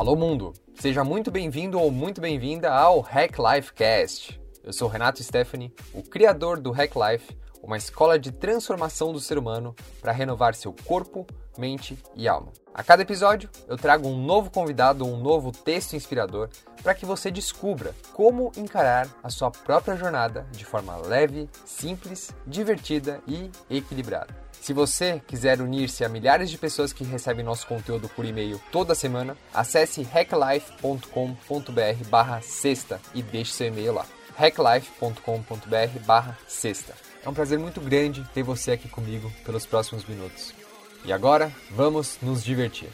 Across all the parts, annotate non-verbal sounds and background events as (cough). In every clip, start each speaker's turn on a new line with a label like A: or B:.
A: Alô mundo, seja muito bem-vindo ou muito bem-vinda ao Hack Life Cast. Eu sou Renato Stephanie, o criador do Hack Life, uma escola de transformação do ser humano para renovar seu corpo, mente e alma. A cada episódio, eu trago um novo convidado ou um novo texto inspirador para que você descubra como encarar a sua própria jornada de forma leve, simples, divertida e equilibrada. Se você quiser unir-se a milhares de pessoas que recebem nosso conteúdo por e-mail toda semana, acesse hacklife.com.br barra sexta e deixe seu e-mail lá. hacklife.com.br barra sexta. É um prazer muito grande ter você aqui comigo pelos próximos minutos. E agora, vamos nos divertir.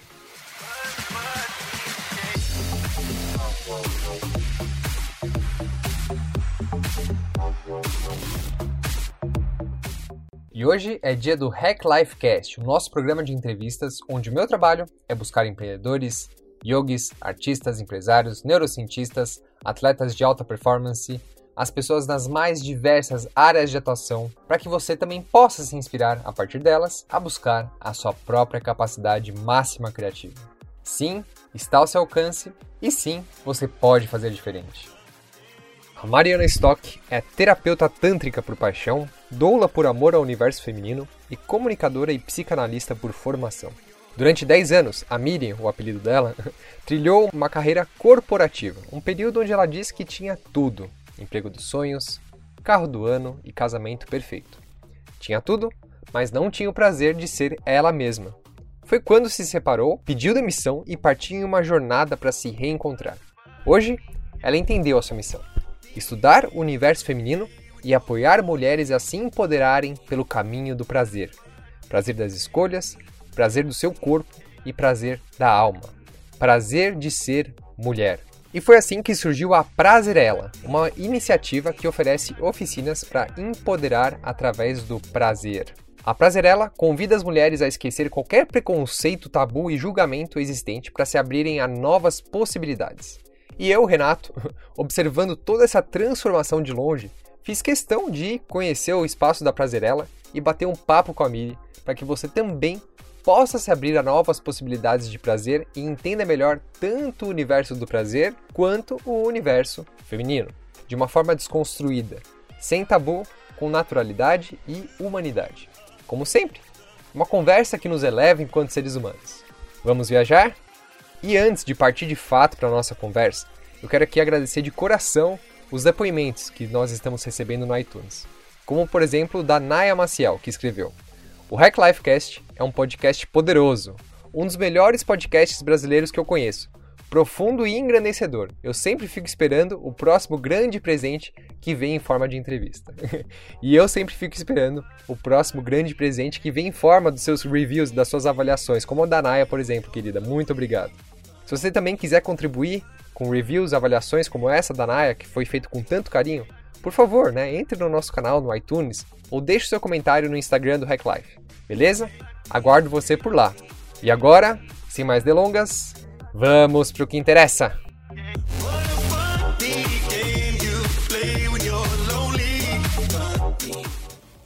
A: E hoje é dia do Hack Life Cast, o nosso programa de entrevistas onde o meu trabalho é buscar empreendedores, yogis, artistas, empresários, neurocientistas, atletas de alta performance, as pessoas nas mais diversas áreas de atuação, para que você também possa se inspirar a partir delas a buscar a sua própria capacidade máxima criativa. Sim, está ao seu alcance e sim, você pode fazer diferente. A Mariana Stock é terapeuta tântrica por paixão, doula por amor ao universo feminino e comunicadora e psicanalista por formação. Durante 10 anos, a Miriam, o apelido dela, (laughs) trilhou uma carreira corporativa, um período onde ela disse que tinha tudo: emprego dos sonhos, carro do ano e casamento perfeito. Tinha tudo, mas não tinha o prazer de ser ela mesma. Foi quando se separou, pediu demissão e partiu em uma jornada para se reencontrar. Hoje, ela entendeu a sua missão estudar o universo feminino e apoiar mulheres a se empoderarem pelo caminho do prazer. Prazer das escolhas, prazer do seu corpo e prazer da alma. Prazer de ser mulher. E foi assim que surgiu a Prazerela, uma iniciativa que oferece oficinas para empoderar através do prazer. A Prazerela convida as mulheres a esquecer qualquer preconceito, tabu e julgamento existente para se abrirem a novas possibilidades. E eu, Renato, (laughs) observando toda essa transformação de longe, fiz questão de conhecer o espaço da Prazerela e bater um papo com a Miri para que você também possa se abrir a novas possibilidades de prazer e entenda melhor tanto o universo do prazer quanto o universo feminino, de uma forma desconstruída, sem tabu, com naturalidade e humanidade. Como sempre, uma conversa que nos eleva enquanto seres humanos. Vamos viajar? E antes de partir de fato para a nossa conversa, eu quero aqui agradecer de coração os depoimentos que nós estamos recebendo no iTunes. Como, por exemplo, da Naya Maciel, que escreveu: O Hack Lifecast é um podcast poderoso, um dos melhores podcasts brasileiros que eu conheço. Profundo e engrandecedor. Eu sempre fico esperando o próximo grande presente que vem em forma de entrevista. (laughs) e eu sempre fico esperando o próximo grande presente que vem em forma dos seus reviews, das suas avaliações, como o da Naya, por exemplo, querida. Muito obrigado. Se você também quiser contribuir com reviews, avaliações como essa da Naya, que foi feito com tanto carinho, por favor, né, entre no nosso canal no iTunes ou deixe seu comentário no Instagram do Hack Life, beleza? Aguardo você por lá. E agora, sem mais delongas, vamos pro que interessa!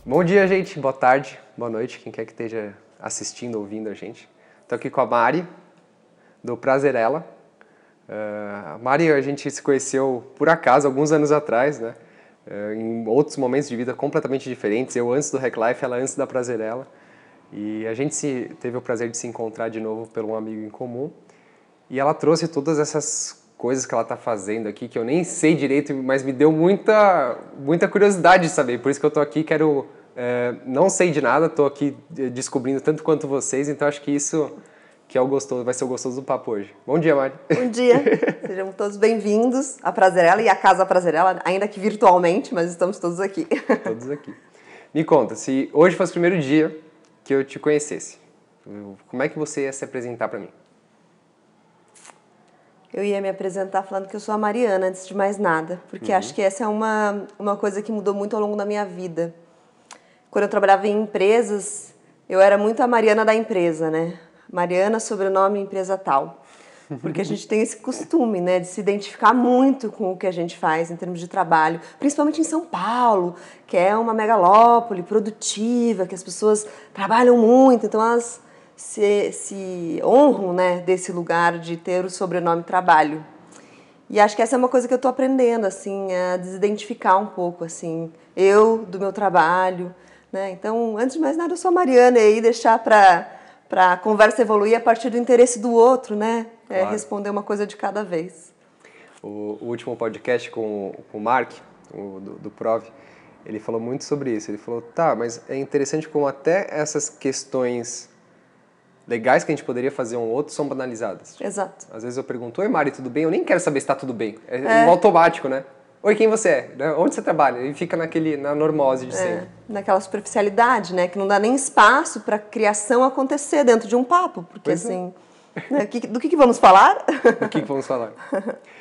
A: Bom dia, gente. Boa tarde, boa noite, quem quer que esteja assistindo, ouvindo a gente. Estou aqui com a Mari, do Prazerela. Uh, a Mari, a gente se conheceu por acaso alguns anos atrás, né? Uh, em outros momentos de vida completamente diferentes. Eu antes do Hack Life, ela antes da Prazerela. E a gente se, teve o prazer de se encontrar de novo pelo um amigo em comum. E ela trouxe todas essas coisas que ela está fazendo aqui, que eu nem sei direito, mas me deu muita, muita curiosidade de saber. Por isso que eu estou aqui, quero... É, não sei de nada, estou aqui descobrindo tanto quanto vocês, então acho que isso que é o gostoso, vai ser o gostoso do papo hoje. Bom dia, Mari.
B: Bom dia. (laughs) Sejam todos bem-vindos à Prazerela e à Casa Prazerela, ainda que virtualmente, mas estamos todos aqui. (laughs)
A: Todos aqui. Me conta, se hoje fosse o primeiro dia que eu te conhecesse, como é que você ia se apresentar para mim?
B: Eu ia me apresentar falando que eu sou a Mariana, antes de mais nada, porque uhum. acho que essa é uma, uma coisa que mudou muito ao longo da minha vida. Quando eu trabalhava em empresas, eu era muito a Mariana da empresa, né? Mariana, sobrenome empresa tal. Porque a gente tem esse costume, né, de se identificar muito com o que a gente faz em termos de trabalho, principalmente em São Paulo, que é uma megalópole produtiva, que as pessoas trabalham muito, então elas se, se honram né, desse lugar de ter o sobrenome trabalho. E acho que essa é uma coisa que eu estou aprendendo, assim, a desidentificar um pouco, assim, eu do meu trabalho, né? Então, antes de mais nada, eu sou a Mariana e aí deixar para para a conversa evoluir a partir do interesse do outro, né? É, claro. responder uma coisa de cada vez.
A: O, o último podcast com, com o Mark, o, do, do Prov, ele falou muito sobre isso. Ele falou, tá, mas é interessante como até essas questões legais que a gente poderia fazer um outro são banalizadas.
B: Exato.
A: Às vezes eu pergunto, oi Mari, tudo bem? Eu nem quero saber se está tudo bem. É, é. Um automático, né? Oi, quem você é? Onde você trabalha? E fica naquele, na normose de é, sempre.
B: Naquela superficialidade, né? Que não dá nem espaço para a criação acontecer dentro de um papo. Porque pois é. assim... É. Né? do que, que, vamos falar?
A: Do que, que vamos falar?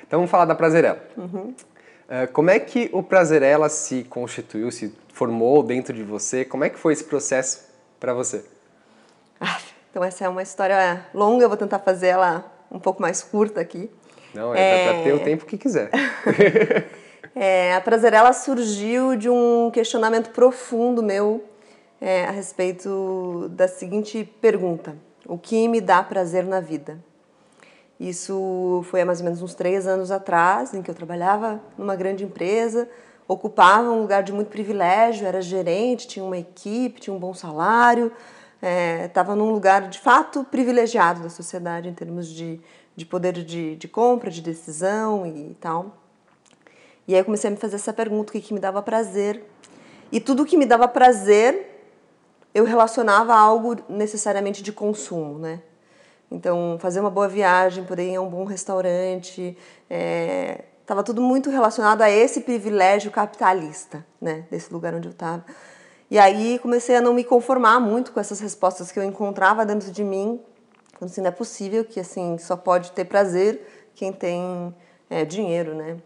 A: Então vamos falar da Prazerela. Uhum. Uh, como é que o Prazerela se constituiu, se formou dentro de você? Como é que foi esse processo para você?
B: Ah, então essa é uma história longa, eu vou tentar fazer ela um pouco mais curta aqui.
A: Não, é, é... para ter o tempo que quiser. (laughs)
B: é, a Prazerela surgiu de um questionamento profundo meu é, a respeito da seguinte pergunta: O que me dá prazer na vida? Isso foi há mais ou menos uns três anos atrás, em que eu trabalhava numa grande empresa, ocupava um lugar de muito privilégio, era gerente, tinha uma equipe, tinha um bom salário, estava é, num lugar de fato privilegiado da sociedade em termos de, de poder de, de compra, de decisão e tal. E aí eu comecei a me fazer essa pergunta: o que, que me dava prazer? E tudo que me dava prazer eu relacionava a algo necessariamente de consumo, né? Então, fazer uma boa viagem, poder ir a um bom restaurante, estava é, tudo muito relacionado a esse privilégio capitalista, né? Desse lugar onde eu estava. E aí comecei a não me conformar muito com essas respostas que eu encontrava dentro de mim. Assim, não é possível que assim só pode ter prazer quem tem é, dinheiro, né?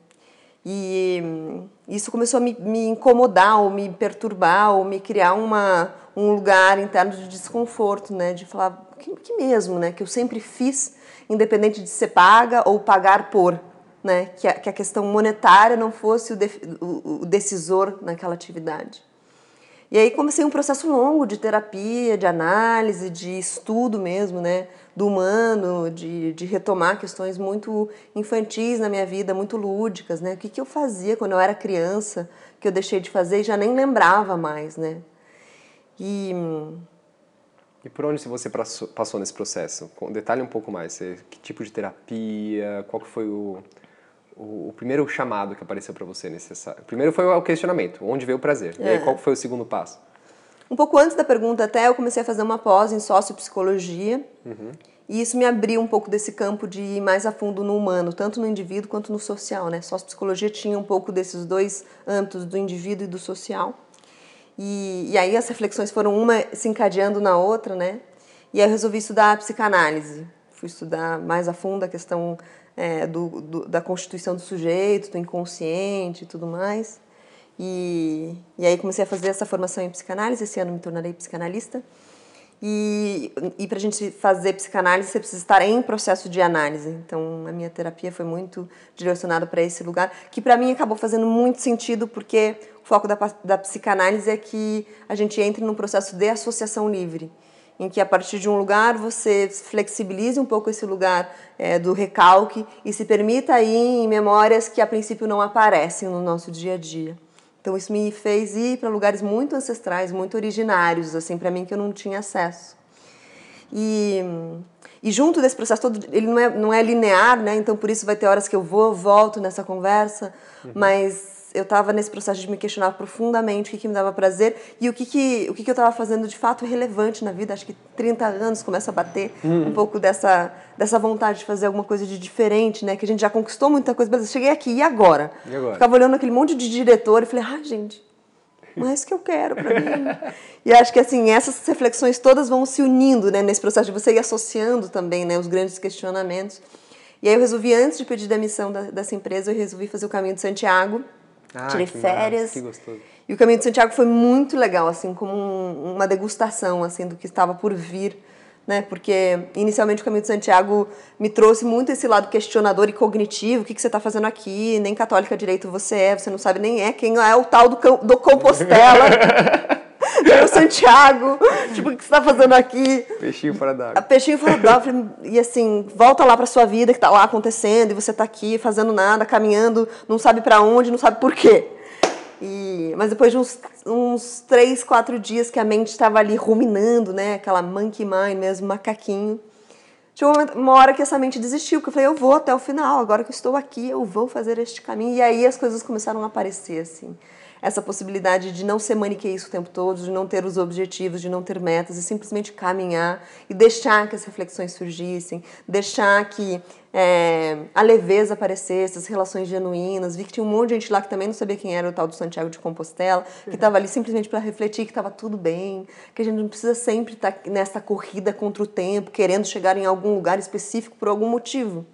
B: E isso começou a me, me, incomodar, ou me perturbar, ou me criar uma, um lugar interno de desconforto, né? De falar que, que mesmo, né? Que eu sempre fiz, independente de ser paga ou pagar por, né? Que a, que a questão monetária não fosse o, de, o, o decisor naquela atividade. E aí comecei um processo longo de terapia, de análise, de estudo mesmo, né, do humano, de, de retomar questões muito infantis na minha vida, muito lúdicas, né, o que, que eu fazia quando eu era criança, que eu deixei de fazer e já nem lembrava mais, né. E...
A: E por onde você passou nesse processo? Detalhe um pouco mais, que tipo de terapia, qual foi o o, o primeiro chamado que apareceu para você necessário? Primeiro foi o questionamento, onde veio o prazer? É. E aí, é. qual foi o segundo passo?
B: Um pouco antes da pergunta, até eu comecei a fazer uma pós em sociopsicologia. Uhum. E isso me abriu um pouco desse campo de ir mais a fundo no humano, tanto no indivíduo quanto no social, né? Sociopsicologia tinha um pouco desses dois âmbitos, do indivíduo e do social. E, e aí as reflexões foram uma se encadeando na outra, né? E aí eu resolvi estudar psicanálise. Fui estudar mais a fundo a questão é, do, do, da constituição do sujeito, do inconsciente e tudo mais. E, e aí comecei a fazer essa formação em psicanálise, esse ano me tornarei psicanalista. E, e para a gente fazer psicanálise, você precisa estar em processo de análise. Então, a minha terapia foi muito direcionada para esse lugar, que para mim acabou fazendo muito sentido, porque o foco da, da psicanálise é que a gente entre num processo de associação livre em que a partir de um lugar você flexibilize um pouco esse lugar é, do recalque e se permita ir em memórias que a princípio não aparecem no nosso dia a dia. Então isso me fez ir para lugares muito ancestrais, muito originários, assim, para mim que eu não tinha acesso. E, e junto desse processo todo, ele não é, não é linear, né? Então por isso vai ter horas que eu vou, volto nessa conversa, uhum. mas eu estava nesse processo de me questionar profundamente o que, que me dava prazer e o que, que, o que, que eu estava fazendo de fato relevante na vida. Acho que 30 anos começa a bater hum. um pouco dessa, dessa vontade de fazer alguma coisa de diferente, né? Que a gente já conquistou muita coisa, beleza, cheguei aqui, e agora?
A: E agora?
B: Ficava olhando aquele monte de diretor e falei, ah, gente, não é isso que eu quero para mim. (laughs) e acho que assim, essas reflexões todas vão se unindo, né? Nesse processo de você ir associando também, né? Os grandes questionamentos. E aí eu resolvi, antes de pedir demissão da, dessa empresa, eu resolvi fazer o caminho de Santiago, ah, tirei férias.
A: que gostoso.
B: E o Caminho de Santiago foi muito legal, assim, como um, uma degustação, assim, do que estava por vir, né? Porque inicialmente o Caminho de Santiago me trouxe muito esse lado questionador e cognitivo, o que, que você está fazendo aqui, nem católica direito você é, você não sabe nem é quem é o tal do, do Compostela. (laughs) o Santiago, tipo, o que você tá fazendo aqui?
A: Peixinho fora d'água.
B: Peixinho fora d'água. E assim, volta lá pra sua vida que tá lá acontecendo e você tá aqui fazendo nada, caminhando, não sabe para onde, não sabe por quê. E, mas depois de uns, uns três, quatro dias que a mente estava ali ruminando, né? Aquela monkey mind mesmo, macaquinho. Chegou uma hora que essa mente desistiu, que eu falei, eu vou até o final, agora que eu estou aqui, eu vou fazer este caminho. E aí as coisas começaram a aparecer, assim essa possibilidade de não ser maniqueísta o tempo todo, de não ter os objetivos, de não ter metas e simplesmente caminhar e deixar que as reflexões surgissem, deixar que é, a leveza aparecesse, as relações genuínas. Vi que tinha um monte de gente lá que também não sabia quem era o tal do Santiago de Compostela, que estava ali simplesmente para refletir que estava tudo bem, que a gente não precisa sempre estar tá nessa corrida contra o tempo, querendo chegar em algum lugar específico por algum motivo.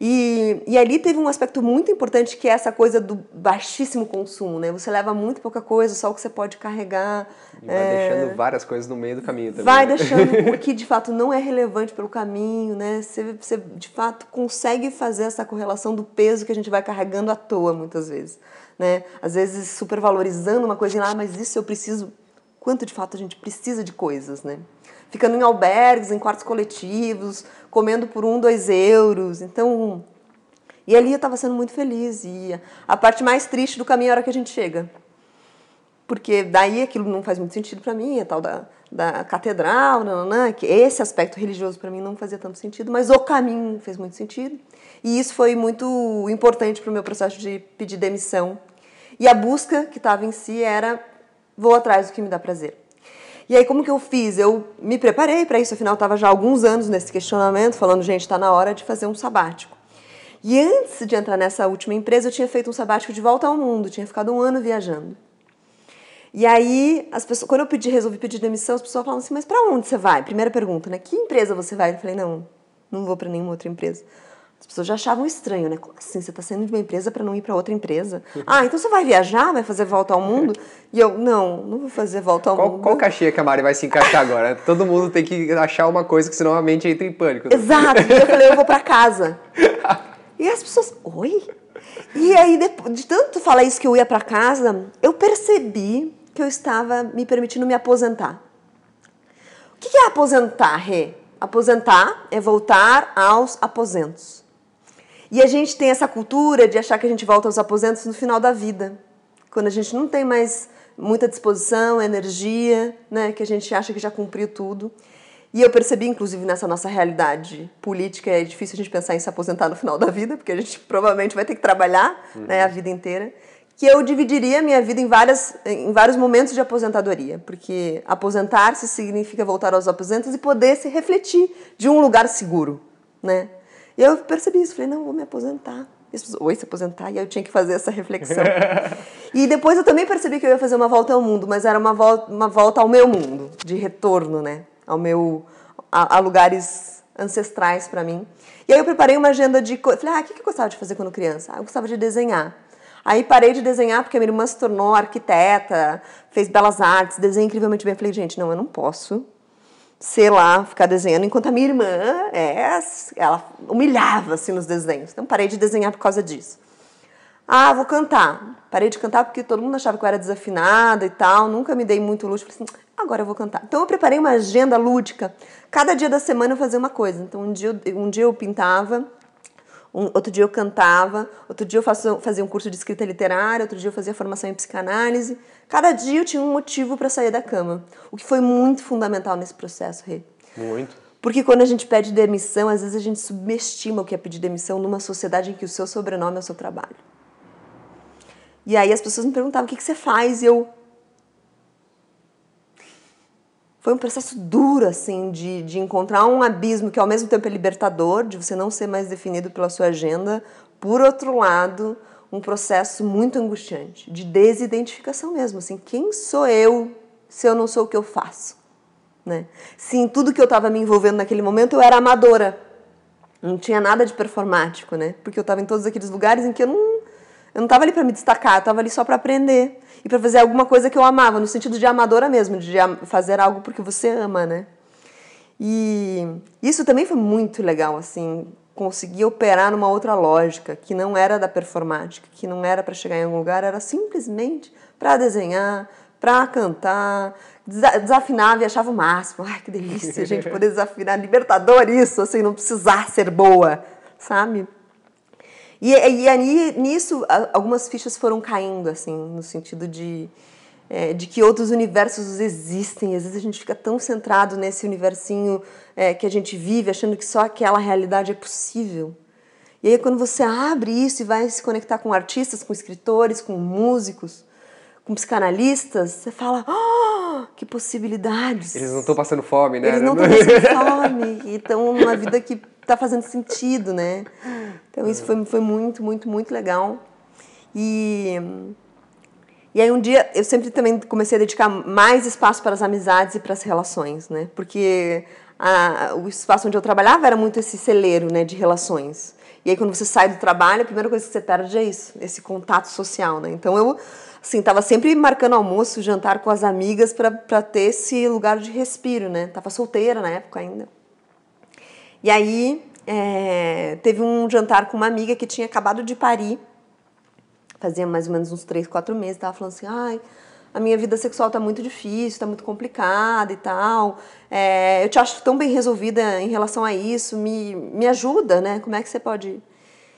B: E, e ali teve um aspecto muito importante que é essa coisa do baixíssimo consumo, né? Você leva muito pouca coisa, só o que você pode carregar.
A: E vai é... deixando várias coisas no meio do caminho também.
B: Vai
A: né?
B: deixando (laughs) o que de fato não é relevante pelo caminho, né? Você, você de fato consegue fazer essa correlação do peso que a gente vai carregando à toa muitas vezes, né? Às vezes supervalorizando uma coisa lá, ah, mas isso eu preciso. Quanto de fato a gente precisa de coisas, né? Ficando em albergues, em quartos coletivos, comendo por um, dois euros. Então, e ali eu estava sendo muito feliz. E a parte mais triste do caminho é a hora que a gente chega. Porque daí aquilo não faz muito sentido para mim, a tal da, da catedral, nananã, que esse aspecto religioso para mim não fazia tanto sentido, mas o caminho fez muito sentido. E isso foi muito importante para o meu processo de pedir demissão. E a busca que estava em si era vou atrás do que me dá prazer. E aí, como que eu fiz? Eu me preparei para isso, afinal, estava já há alguns anos nesse questionamento, falando, gente, está na hora de fazer um sabático. E antes de entrar nessa última empresa, eu tinha feito um sabático de volta ao mundo, tinha ficado um ano viajando. E aí, as pessoas, quando eu pedi, resolvi pedir demissão, as pessoas falavam assim: Mas para onde você vai? Primeira pergunta, né? Que empresa você vai? Eu falei: Não, não vou para nenhuma outra empresa. As pessoas já achavam estranho, né? Como assim? Você está saindo de uma empresa para não ir para outra empresa? (laughs) Ah, então você vai viajar, vai fazer volta ao mundo? E eu, não, não vou fazer volta ao
A: qual,
B: mundo.
A: Qual cachê que a Mari vai se encaixar agora? (laughs) Todo mundo tem que achar uma coisa que senão a mente entra em pânico.
B: Né? Exato. E eu falei, eu vou para casa. (laughs) e as pessoas, oi? E aí, de tanto falar isso que eu ia para casa, eu percebi que eu estava me permitindo me aposentar. O que é aposentar, Rê? Aposentar é voltar aos aposentos. E a gente tem essa cultura de achar que a gente volta aos aposentos no final da vida, quando a gente não tem mais muita disposição, energia, né, que a gente acha que já cumpriu tudo. E eu percebi, inclusive, nessa nossa realidade política, é difícil a gente pensar em se aposentar no final da vida, porque a gente (laughs) provavelmente vai ter que trabalhar uhum. né, a vida inteira, que eu dividiria a minha vida em, várias, em vários momentos de aposentadoria, porque aposentar-se significa voltar aos aposentos e poder se refletir de um lugar seguro, né? E eu percebi isso, falei, não, vou me aposentar. Oi, se aposentar, e aí eu tinha que fazer essa reflexão. (laughs) e depois eu também percebi que eu ia fazer uma volta ao mundo, mas era uma volta, uma volta ao meu mundo, de retorno, né? Ao meu, a, a lugares ancestrais para mim. E aí eu preparei uma agenda de falei, ah, o que eu gostava de fazer quando criança? Ah, eu gostava de desenhar. Aí parei de desenhar porque a minha irmã se tornou arquiteta, fez belas artes, desenha incrivelmente bem. Falei, gente, não, eu não posso sei lá, ficar desenhando, enquanto a minha irmã, é, ela humilhava assim nos desenhos. Então parei de desenhar por causa disso. Ah, vou cantar. Parei de cantar porque todo mundo achava que eu era desafinada e tal, nunca me dei muito luxo. Falei assim, agora eu vou cantar. Então eu preparei uma agenda lúdica. Cada dia da semana eu fazia uma coisa. Então um dia, um dia eu pintava, um, outro dia eu cantava, outro dia eu faço, fazia um curso de escrita literária, outro dia eu fazia formação em psicanálise. Cada dia eu tinha um motivo para sair da cama, o que foi muito fundamental nesse processo, Rê.
A: Muito.
B: Porque quando a gente pede demissão, às vezes a gente subestima o que é pedir demissão numa sociedade em que o seu sobrenome é o seu trabalho. E aí as pessoas me perguntavam: o que, que você faz? E eu. Foi um processo duro, assim, de, de encontrar um abismo que ao mesmo tempo é libertador, de você não ser mais definido pela sua agenda. Por outro lado, um processo muito angustiante, de desidentificação mesmo, assim, quem sou eu se eu não sou o que eu faço? Né? Se em tudo que eu estava me envolvendo naquele momento eu era amadora, não tinha nada de performático, né? Porque eu estava em todos aqueles lugares em que eu não eu não estava ali para me destacar, eu estava ali só para aprender e para fazer alguma coisa que eu amava, no sentido de amadora mesmo, de fazer algo porque você ama, né? E isso também foi muito legal, assim, conseguir operar numa outra lógica, que não era da performática, que não era para chegar em algum lugar, era simplesmente para desenhar, pra cantar, desafinava e achava o máximo. Ai, que delícia, gente, (laughs) poder desafinar. Libertador isso, assim, não precisar ser boa, sabe? E, e aí, nisso, algumas fichas foram caindo, assim, no sentido de, é, de que outros universos existem. Às vezes a gente fica tão centrado nesse universinho é, que a gente vive, achando que só aquela realidade é possível. E aí, quando você abre isso e vai se conectar com artistas, com escritores, com músicos, com psicanalistas, você fala, oh, que possibilidades.
A: Eles não estão passando fome, né?
B: Eles não estão passando fome e estão numa vida que está fazendo sentido, né? Então isso foi, foi muito, muito, muito legal. E, e aí um dia eu sempre também comecei a dedicar mais espaço para as amizades e para as relações, né? Porque a, o espaço onde eu trabalhava era muito esse celeiro, né, de relações. E aí quando você sai do trabalho, a primeira coisa que você perde é isso, esse contato social, né? Então eu assim, tava sempre marcando almoço, jantar com as amigas para ter esse lugar de respiro, né? Tava solteira na época ainda. E aí é, teve um jantar com uma amiga que tinha acabado de parir, fazia mais ou menos uns três, quatro meses, tava falando assim, ai, a minha vida sexual tá muito difícil, tá muito complicada e tal. É, eu te acho tão bem resolvida em relação a isso, me, me ajuda, né? Como é que você pode.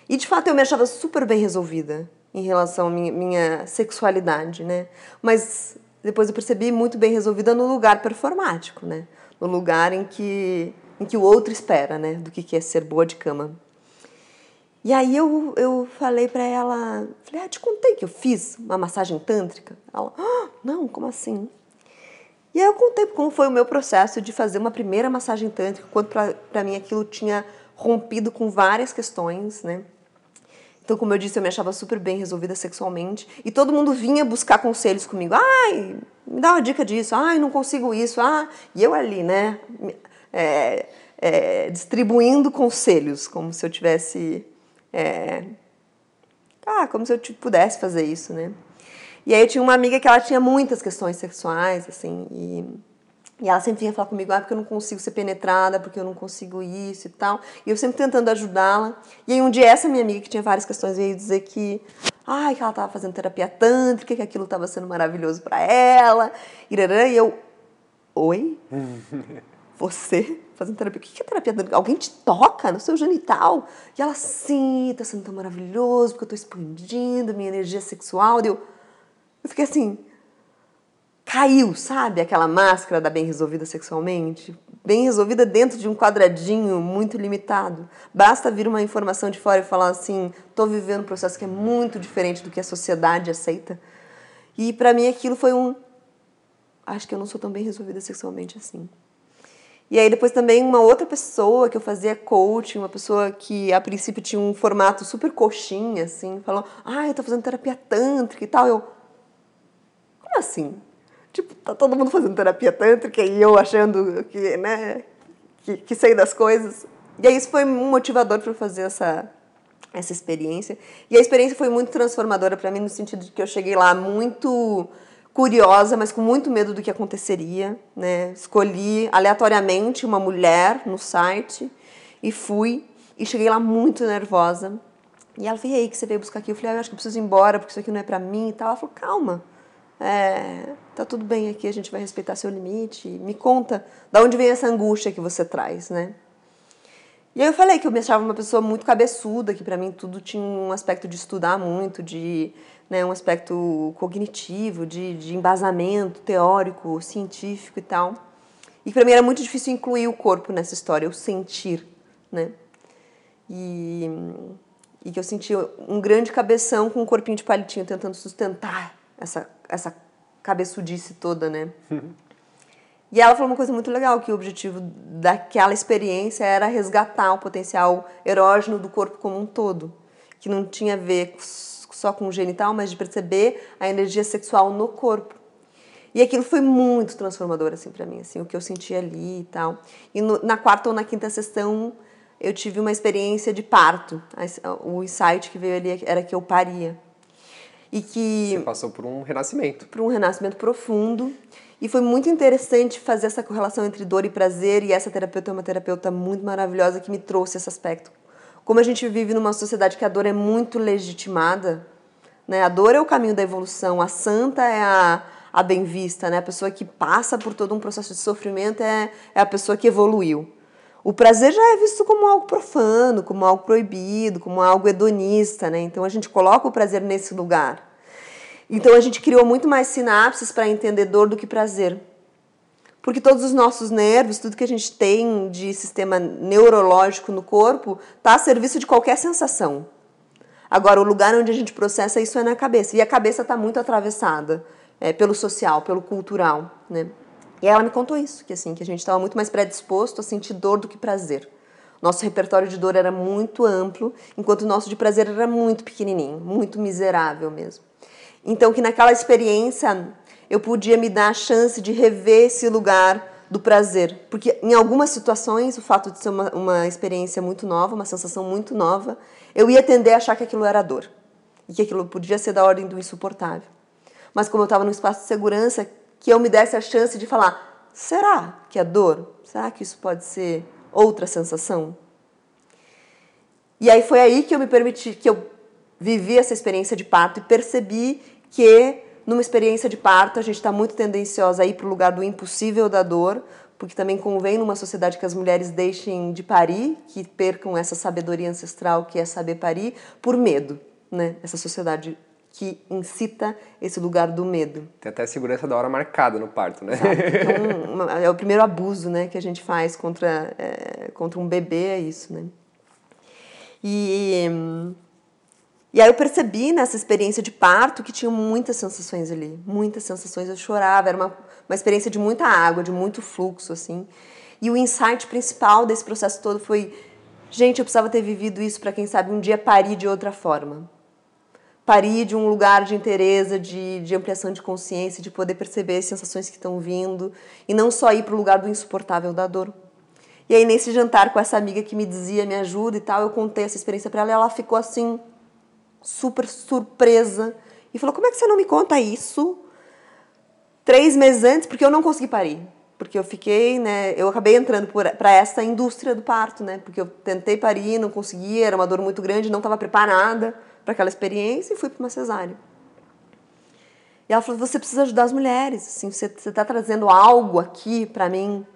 B: E de fato eu me achava super bem resolvida em relação à minha, minha sexualidade, né? Mas depois eu percebi muito bem resolvida no lugar performático, né? No lugar em que, em que o outro espera, né? Do que é ser boa de cama. E aí eu, eu falei para ela, falei, ah, te contei que eu fiz uma massagem tântrica? Ela, ah, não, como assim? E aí eu contei como foi o meu processo de fazer uma primeira massagem tântrica, quanto para mim aquilo tinha rompido com várias questões, né? Então, como eu disse, eu me achava super bem resolvida sexualmente. E todo mundo vinha buscar conselhos comigo. Ai, me dá uma dica disso. Ai, não consigo isso. Ah, e eu ali, né? É, é, distribuindo conselhos, como se eu tivesse. É, ah, como se eu pudesse fazer isso, né? E aí eu tinha uma amiga que ela tinha muitas questões sexuais, assim, e e ela sempre vinha falar comigo, ah, porque eu não consigo ser penetrada, porque eu não consigo isso e tal. E eu sempre tentando ajudá-la. E aí um dia essa minha amiga, que tinha várias questões, veio dizer que, ai, que ela estava fazendo terapia tântrica, que aquilo estava sendo maravilhoso para ela. E eu, oi? (laughs) Você fazendo terapia? O que é terapia? Alguém te toca no seu genital? E ela, sim, está sendo tão maravilhoso, porque eu estou expandindo minha energia sexual. E eu, eu fiquei assim, caiu, sabe? Aquela máscara da bem resolvida sexualmente. Bem resolvida dentro de um quadradinho muito limitado. Basta vir uma informação de fora e falar assim: estou vivendo um processo que é muito diferente do que a sociedade aceita. E para mim aquilo foi um. Acho que eu não sou tão bem resolvida sexualmente assim. E aí depois também uma outra pessoa que eu fazia coaching, uma pessoa que a princípio tinha um formato super coxinha, assim, falou: ah, eu tô fazendo terapia tântrica e tal. Eu, como assim? Tipo, tá todo mundo fazendo terapia tântrica e eu achando que, né, que, que sei das coisas. E aí isso foi um motivador para fazer essa, essa experiência. E a experiência foi muito transformadora para mim no sentido de que eu cheguei lá muito curiosa, mas com muito medo do que aconteceria, né? Escolhi aleatoriamente uma mulher no site e fui e cheguei lá muito nervosa. E ela falou: "E aí, que você veio buscar aqui?" Eu falei: ah, "Eu acho que preciso ir embora, porque isso aqui não é para mim" e tal. Ela falou: "Calma. É, tá tudo bem aqui, a gente vai respeitar seu limite. Me conta, da onde vem essa angústia que você traz, né? E aí eu falei que eu me achava uma pessoa muito cabeçuda, que para mim tudo tinha um aspecto de estudar muito, de né, um aspecto cognitivo, de, de embasamento teórico, científico e tal. E para mim era muito difícil incluir o corpo nessa história, o sentir, né? E, e que eu sentia um grande cabeção com um corpinho de palitinho tentando sustentar essa, essa cabeçudice toda, né? E ela falou uma coisa muito legal, que o objetivo daquela experiência era resgatar o potencial erógeno do corpo como um todo, que não tinha a ver só com o genital, mas de perceber a energia sexual no corpo. E aquilo foi muito transformador assim para mim, assim, o que eu senti ali e tal. E no, na quarta ou na quinta sessão eu tive uma experiência de parto. O insight que veio ali era que eu paria e que
A: você passou por um renascimento,
B: por um renascimento profundo. E foi muito interessante fazer essa correlação entre dor e prazer, e essa terapeuta é uma terapeuta muito maravilhosa que me trouxe esse aspecto. Como a gente vive numa sociedade que a dor é muito legitimada, né? A dor é o caminho da evolução, a santa é a, a bem vista, né? A pessoa que passa por todo um processo de sofrimento é, é a pessoa que evoluiu. O prazer já é visto como algo profano, como algo proibido, como algo hedonista, né? Então a gente coloca o prazer nesse lugar. Então a gente criou muito mais sinapses para entender dor do que prazer. Porque todos os nossos nervos, tudo que a gente tem de sistema neurológico no corpo, está a serviço de qualquer sensação. Agora, o lugar onde a gente processa isso é na cabeça. E a cabeça está muito atravessada é, pelo social, pelo cultural. Né? E ela me contou isso, que assim, que a gente estava muito mais predisposto a sentir dor do que prazer. Nosso repertório de dor era muito amplo, enquanto o nosso de prazer era muito pequenininho, muito miserável mesmo. Então, que naquela experiência eu podia me dar a chance de rever esse lugar do prazer. Porque em algumas situações, o fato de ser uma, uma experiência muito nova, uma sensação muito nova, eu ia tender a achar que aquilo era dor. E que aquilo podia ser da ordem do insuportável. Mas como eu estava num espaço de segurança, que eu me desse a chance de falar: será que é dor? Será que isso pode ser outra sensação? E aí foi aí que eu me permiti, que eu vivi essa experiência de parto e percebi que numa experiência de parto a gente está muito tendenciosa a ir para o lugar do impossível da dor, porque também convém numa sociedade que as mulheres deixem de parir, que percam essa sabedoria ancestral que é saber parir, por medo, né? Essa sociedade que incita esse lugar do medo.
A: Tem até a segurança da hora marcada no parto, né? (laughs)
B: Então, é o primeiro abuso né, que a gente faz contra, é, contra um bebê, é isso, né? E, e aí eu percebi nessa experiência de parto que tinha muitas sensações ali, muitas sensações. Eu chorava, era uma, uma experiência de muita água, de muito fluxo, assim. E o insight principal desse processo todo foi, gente, eu precisava ter vivido isso para quem sabe um dia parir de outra forma parir de um lugar de interesse, de, de ampliação de consciência, de poder perceber as sensações que estão vindo e não só ir para o lugar do insuportável da dor. E aí, nesse jantar com essa amiga que me dizia, me ajuda e tal, eu contei essa experiência para ela e ela ficou assim, super surpresa. E falou: Como é que você não me conta isso? Três meses antes, porque eu não consegui parir. Porque eu fiquei, né? Eu acabei entrando para essa indústria do parto, né? Porque eu tentei parir, não consegui, era uma dor muito grande, não estava preparada para aquela experiência e fui para uma cesárea. E ela falou: você precisa ajudar as mulheres. Assim, você está trazendo algo aqui para mim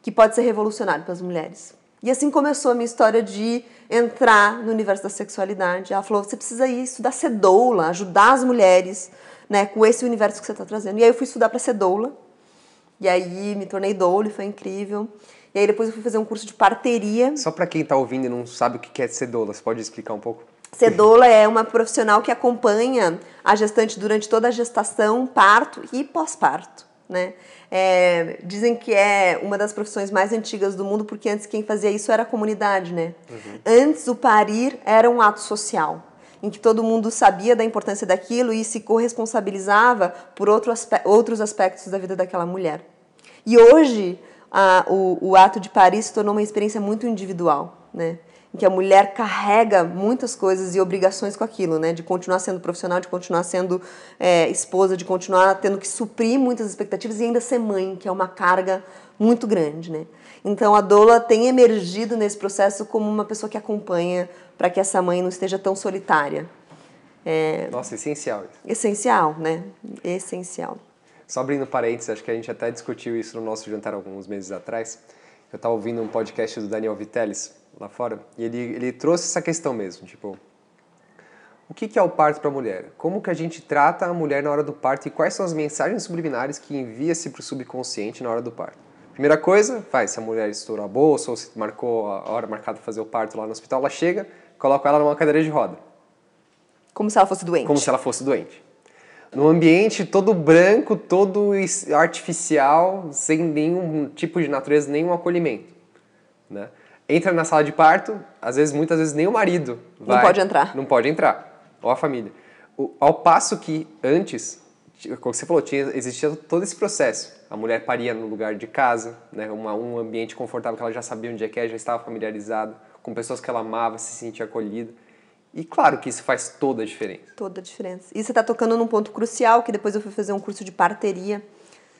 B: que pode ser revolucionário para as mulheres. E assim começou a minha história de entrar no universo da sexualidade. Ela falou: você precisa ir estudar sedoula, ajudar as mulheres né, com esse universo que você está trazendo. E aí eu fui estudar para sedoula. E aí me tornei doula e foi incrível. E aí depois eu fui fazer um curso de parteria.
A: Só para quem está ouvindo e não sabe o que é sedoula, você pode explicar um pouco?
B: Cedoula é uma profissional que acompanha a gestante durante toda a gestação, parto e pós-parto. Né? É, dizem que é uma das profissões mais antigas do mundo, porque antes quem fazia isso era a comunidade. Né? Uhum. Antes o parir era um ato social, em que todo mundo sabia da importância daquilo e se corresponsabilizava por outro aspe outros aspectos da vida daquela mulher. E hoje a, o, o ato de parir se tornou uma experiência muito individual. Né? Em que a mulher carrega muitas coisas e obrigações com aquilo, né? De continuar sendo profissional, de continuar sendo é, esposa, de continuar tendo que suprir muitas expectativas e ainda ser mãe, que é uma carga muito grande, né? Então a doula tem emergido nesse processo como uma pessoa que acompanha para que essa mãe não esteja tão solitária.
A: É... Nossa, essencial.
B: Essencial, né? Essencial.
A: Só abrindo parênteses, acho que a gente até discutiu isso no nosso jantar alguns meses atrás. Eu estava ouvindo um podcast do Daniel Vitelis, lá fora, e ele, ele trouxe essa questão mesmo, tipo, o que, que é o parto para a mulher? Como que a gente trata a mulher na hora do parto e quais são as mensagens subliminares que envia-se para o subconsciente na hora do parto? Primeira coisa, faz, se a mulher estourou a bolsa ou se marcou a hora marcada para fazer o parto lá no hospital, ela chega, coloca ela numa cadeira de roda.
B: Como se ela fosse doente.
A: Como se ela fosse doente. Num ambiente todo branco, todo artificial, sem nenhum tipo de natureza, nenhum acolhimento. Né? Entra na sala de parto, às vezes, muitas vezes, nem o marido vai,
B: Não pode entrar.
A: Não pode entrar, ou a família. O, ao passo que antes, como você falou, tinha, existia todo esse processo. A mulher paria no lugar de casa, né, uma, um ambiente confortável que ela já sabia onde é que é, já estava familiarizada, com pessoas que ela amava, se sentia acolhida. E claro que isso faz toda a diferença.
B: Toda a diferença. E você está tocando num ponto crucial, que depois eu fui fazer um curso de parteria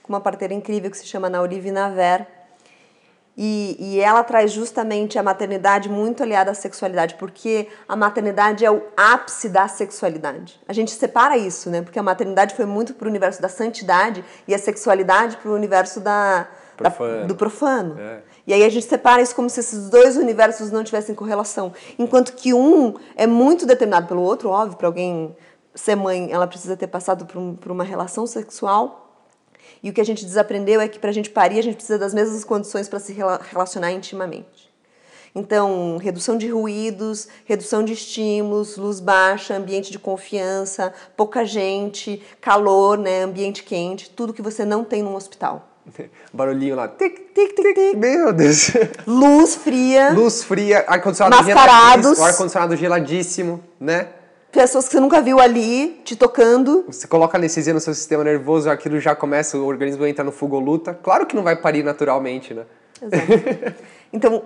B: com uma parteira incrível que se chama Nauri Vinaver, E, e, ela traz justamente a maternidade muito aliada à sexualidade, porque a maternidade é o ápice da sexualidade. A gente separa isso, né? Porque a maternidade foi muito para o universo da santidade e a sexualidade para o universo da, profano. Da, do profano. É. E aí a gente separa isso como se esses dois universos não tivessem correlação. Enquanto que um é muito determinado pelo outro, óbvio, para alguém ser mãe, ela precisa ter passado por, um, por uma relação sexual e o que a gente desaprendeu é que para a gente parir, a gente precisa das mesmas condições para se relacionar intimamente. Então, redução de ruídos, redução de estímulos, luz baixa, ambiente de confiança, pouca gente, calor, né, ambiente quente, tudo que você não tem num hospital. (laughs)
A: Barulhinho lá. Tic, tic, tic, tic. Meu Deus.
B: Luz fria.
A: Luz fria, ar-condicionado
B: geladíssimo,
A: ar-condicionado geladíssimo, né?
B: Pessoas que você nunca viu ali te tocando.
A: Você coloca anestesia no seu sistema nervoso, aquilo já começa, o organismo entra no fogo luta. Claro que não vai parir naturalmente, né?
B: Exato. Então,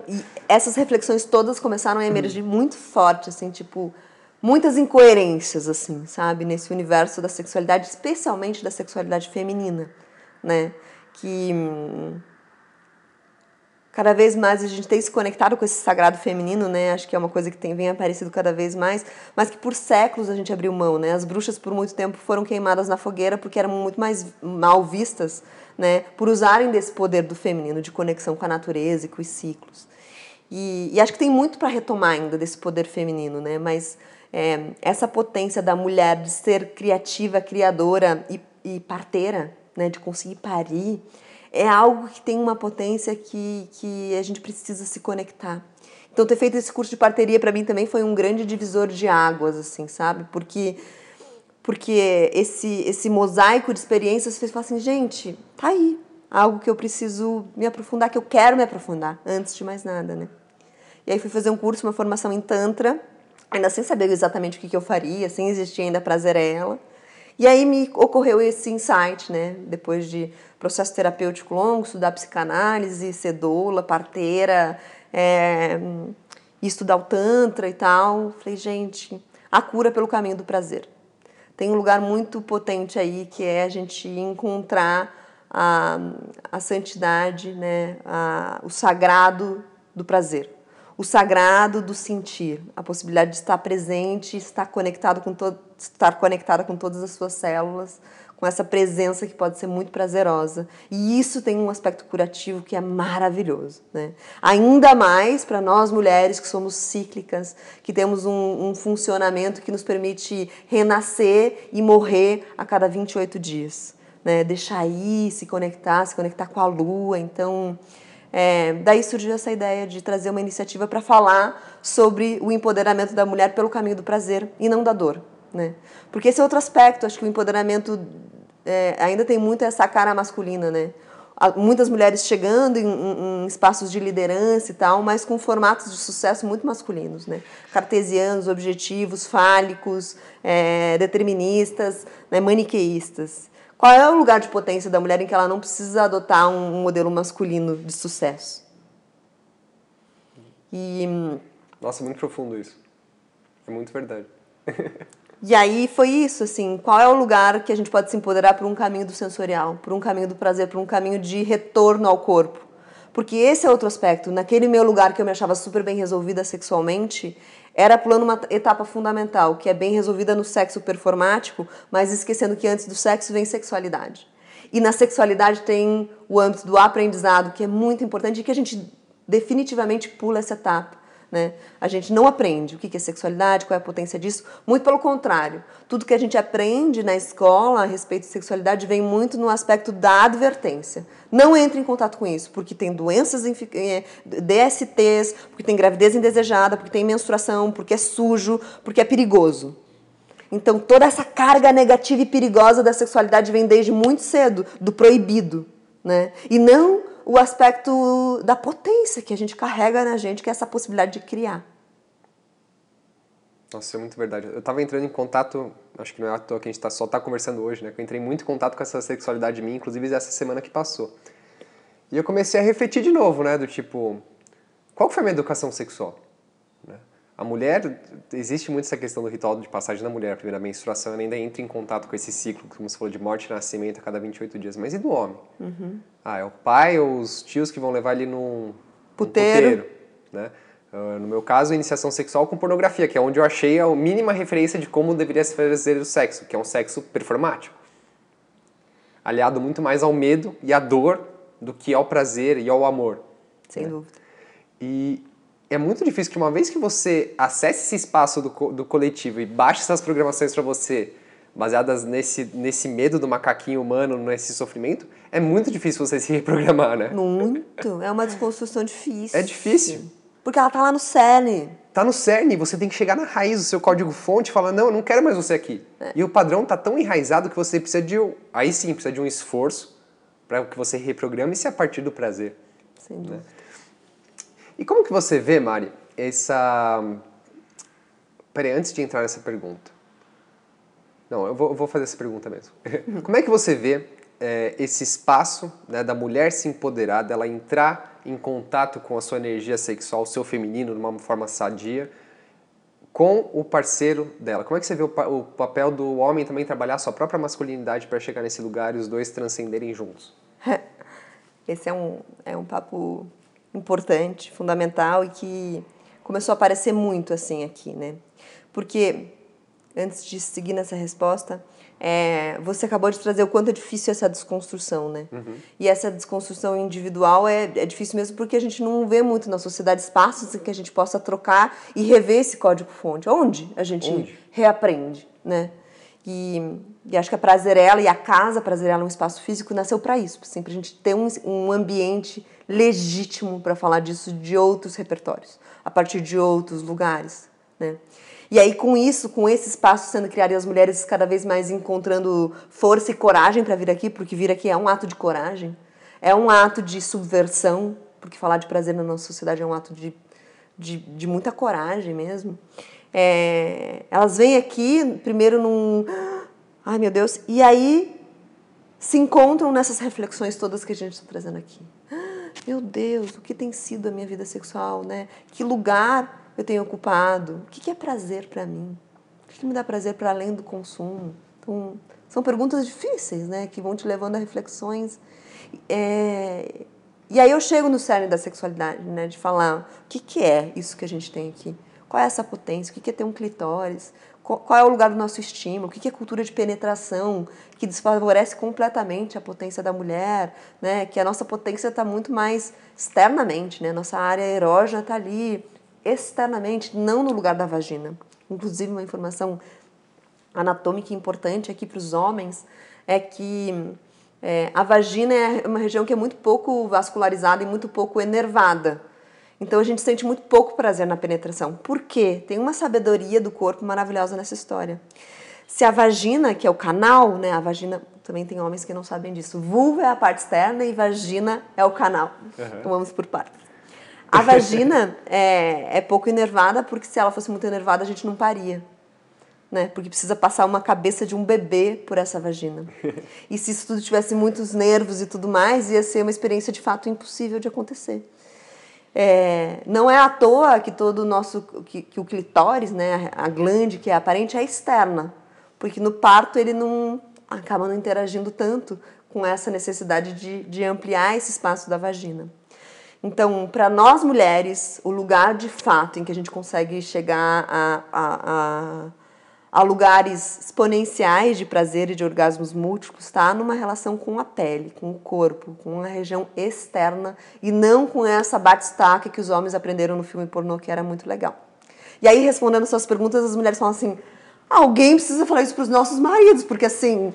B: essas reflexões todas começaram a emergir muito forte, assim, tipo, muitas incoerências, assim, sabe, nesse universo da sexualidade, especialmente da sexualidade feminina, né? Que hum, cada vez mais a gente tem se conectado com esse sagrado feminino, né? Acho que é uma coisa que tem vem aparecido cada vez mais, mas que por séculos a gente abriu mão, né? As bruxas por muito tempo foram queimadas na fogueira porque eram muito mais mal vistas, né? Por usarem desse poder do feminino de conexão com a natureza e com os ciclos. E, e acho que tem muito para retomar ainda desse poder feminino, né? Mas é, essa potência da mulher de ser criativa, criadora e, e parteira, né? De conseguir parir é algo que tem uma potência que, que a gente precisa se conectar. Então, ter feito esse curso de parteria para mim também foi um grande divisor de águas, assim, sabe? Porque porque esse esse mosaico de experiências fez falar assim, gente, tá aí, algo que eu preciso me aprofundar, que eu quero me aprofundar, antes de mais nada, né? E aí fui fazer um curso, uma formação em Tantra, ainda sem saber exatamente o que, que eu faria, sem existir ainda prazerela. E aí me ocorreu esse insight, né? Depois de processo terapêutico longo, estudar psicanálise, cedola, parteira, é, estudar o Tantra e tal. Falei, gente, a cura pelo caminho do prazer. Tem um lugar muito potente aí que é a gente encontrar a, a santidade, né? A, o sagrado do prazer o sagrado do sentir, a possibilidade de estar presente, estar conectado com todo, estar conectada com todas as suas células, com essa presença que pode ser muito prazerosa. E isso tem um aspecto curativo que é maravilhoso. Né? Ainda mais para nós mulheres que somos cíclicas, que temos um, um, funcionamento que nos permite renascer e morrer a cada 28 dias. Né? Deixar ir, se conectar, se conectar com a lua. Então, é, daí surgiu essa ideia de trazer uma iniciativa para falar sobre o empoderamento da mulher pelo caminho do prazer e não da dor. Né? Porque esse é outro aspecto, acho que o empoderamento é, ainda tem muito essa cara masculina, né? Muitas mulheres chegando em, em, em, espaços de liderança e tal, mas com formatos de sucesso muito masculinos, né? Cartesianos, objetivos, fálicos, é, deterministas, né? maniqueístas. Qual é o lugar de potência da mulher em que ela não precisa adotar um modelo masculino de sucesso?
A: E nossa, muito profundo isso. É muito verdade. (laughs)
B: e aí foi isso, assim, qual é o lugar que a gente pode se empoderar por um caminho do sensorial, por um caminho do prazer, por um caminho de retorno ao corpo? Porque esse é outro aspecto. Naquele meu lugar que eu me achava super bem resolvida sexualmente, era pulando uma etapa fundamental, que é bem resolvida no sexo performático, mas esquecendo que antes do sexo vem sexualidade. E na sexualidade tem o âmbito do aprendizado, que é muito importante e que a gente definitivamente pula essa etapa. Né? A gente não aprende o que é sexualidade, qual é a potência disso. Muito pelo contrário. Tudo que a gente aprende na escola a respeito de sexualidade vem muito no aspecto da advertência. Não entre em contato com isso, porque tem doenças, eh, DSTs, porque tem gravidez indesejada, porque tem menstruação, porque é sujo, porque é perigoso. Então, toda essa carga negativa e perigosa da sexualidade vem desde muito cedo, do proibido. Né? E não o aspecto da potência que a gente carrega na gente, que é essa possibilidade de criar.
A: Nossa, isso é muito verdade. Eu estava entrando em contato, acho que não é à toa que a gente tá, só está conversando hoje, né? Que eu entrei muito em contato com essa sexualidade minha, inclusive essa semana que passou. E eu comecei a refletir de novo, né? Do tipo, qual foi a minha educação sexual? A mulher, existe muito essa questão do ritual de passagem da mulher, a primeira menstruação, ela ainda entra em contato com esse ciclo, como você falou, de morte e nascimento a cada 28 dias. Mas e do homem? Uhum. Ah, é o pai ou os tios que vão levar ele num
B: puteiro, num puteiro
A: né? Uh, no meu caso, iniciação sexual com pornografia, que é onde eu achei a mínima referência de como deveria se fazer o sexo, que é um sexo performático. Aliado muito mais ao medo e à dor do que ao prazer e ao amor.
B: Sem né? dúvida.
A: E é muito difícil que uma vez que você acesse esse espaço do, do coletivo e baixe essas programações para você, baseadas nesse, nesse medo do macaquinho humano, nesse sofrimento, é muito difícil você (laughs) se reprogramar, né?
B: Muito. É uma desconstrução difícil.
A: É difícil.
B: Porque ela tá lá no cerne.
A: Tá no cerne, você tem que chegar na raiz do seu código-fonte e falar, não, eu não quero mais você aqui. É. E o padrão tá tão enraizado que você precisa de, aí sim, precisa de um esforço para que você reprograme-se a partir do prazer.
B: Sem né? dúvida. Né?
A: E como que você vê, Mari, essa... Peraí, antes de entrar nessa pergunta. Não, eu vou, eu vou fazer essa pergunta mesmo. (laughs) como é que você vê é, esse espaço né, da mulher se empoderar, dela entrar em contato com a sua energia sexual, o seu feminino, de uma forma sadia, com o parceiro dela. Como é que você vê o, o papel do homem também trabalhar a sua própria masculinidade para chegar nesse lugar e os dois transcenderem juntos? (laughs)
B: Esse é um, é um papo importante, fundamental e que começou a aparecer muito assim aqui, né? Porque, antes de seguir nessa resposta, é, você acabou de trazer o quanto é difícil essa desconstrução, né? Uhum. E essa desconstrução individual é, é difícil mesmo porque a gente não vê muito na sociedade espaços em que a gente possa trocar e rever esse código-fonte. Onde a gente Onde? reaprende, né? E, e, acho que a Prazerela e a casa Prazerela, um espaço físico, nasceu para isso, assim, para a gente ter um, um ambiente legítimo para falar disso de outros repertórios, a partir de outros lugares, né? E aí, com isso, com esse espaço sendo criado e as mulheres cada vez mais encontrando força e coragem para vir aqui, porque vir aqui é um ato de coragem, é um ato de subversão, porque falar de prazer na nossa sociedade é um ato de, de, de muita coragem mesmo. É, elas vêm aqui, primeiro num. Ai meu Deus, e aí se encontram nessas reflexões todas que a gente está trazendo aqui. Meu Deus, o que tem sido a minha vida sexual, né? Que lugar eu tenho ocupado? O que é prazer para mim? O que me dá prazer para além do consumo? Então, são perguntas difíceis, né? Que vão te levando a reflexões. É... E aí eu chego no cerne da sexualidade, né? De falar o que, que é isso que a gente tem aqui? Qual é essa potência? O que, que é ter um clitóris? Qual é o lugar do nosso estímulo? O que é cultura de penetração que desfavorece completamente a potência da mulher, né? Que a nossa potência está muito mais externamente, né? Nossa área erógena está ali externamente, não no lugar da vagina. Inclusive, uma informação anatômica importante aqui para os homens é que é, a vagina é uma região que é muito pouco vascularizada e muito pouco enervada. Então a gente sente muito pouco prazer na penetração. Por quê? Tem uma sabedoria do corpo maravilhosa nessa história. Se a vagina, que é o canal, né? A vagina também tem homens que não sabem disso. Vulva é a parte externa e vagina é o canal. Uhum. Então vamos por partes. A vagina (laughs) é, é pouco enervada porque se ela fosse muito enervada a gente não paria. Né? Porque precisa passar uma cabeça de um bebê por essa vagina. (laughs) E se isso tudo tivesse muitos nervos e tudo mais, ia ser uma experiência de fato impossível de acontecer. É, não é à toa que todo o nosso que, que, o clitóris, né, a glande que é aparente é externa, porque no parto ele não acaba não interagindo tanto com essa necessidade de, de ampliar esse espaço da vagina. Então, para nós mulheres, o lugar de fato em que a gente consegue chegar a, a, a, a lugares exponenciais de prazer e de orgasmos múltiplos está numa relação com a pele, com o corpo, com a região externa e não com essa batistaca que os homens aprenderam no filme pornô, que era muito legal. E aí, respondendo suas perguntas, as mulheres falam assim: alguém precisa falar isso para os nossos maridos, porque assim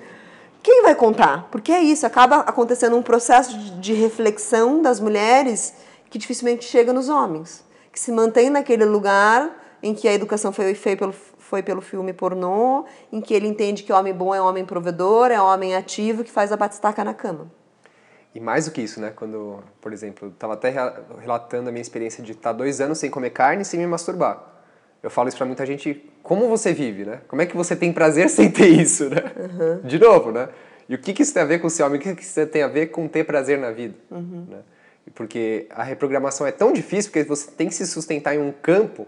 B: quem vai contar? Porque é isso, acaba acontecendo um processo de reflexão das mulheres que dificilmente chega nos homens, que se mantém naquele lugar em que a educação foi, foi, pelo, foi pelo filme pornô, em que ele entende que homem bom é homem provedor, é homem ativo que faz a batistaca na cama.
A: E mais do que isso, né? Quando, por exemplo, estava até relatando a minha experiência de estar tá dois anos sem comer carne e sem me masturbar. Eu falo isso para muita gente, como você vive, né? Como é que você tem prazer (laughs) sem ter isso, né? Uhum. De novo, né? E o que, que isso tem a ver com o seu homem? O que, que isso tem a ver com ter prazer na vida? Uhum. Né? Porque a reprogramação é tão difícil porque você tem que se sustentar em um campo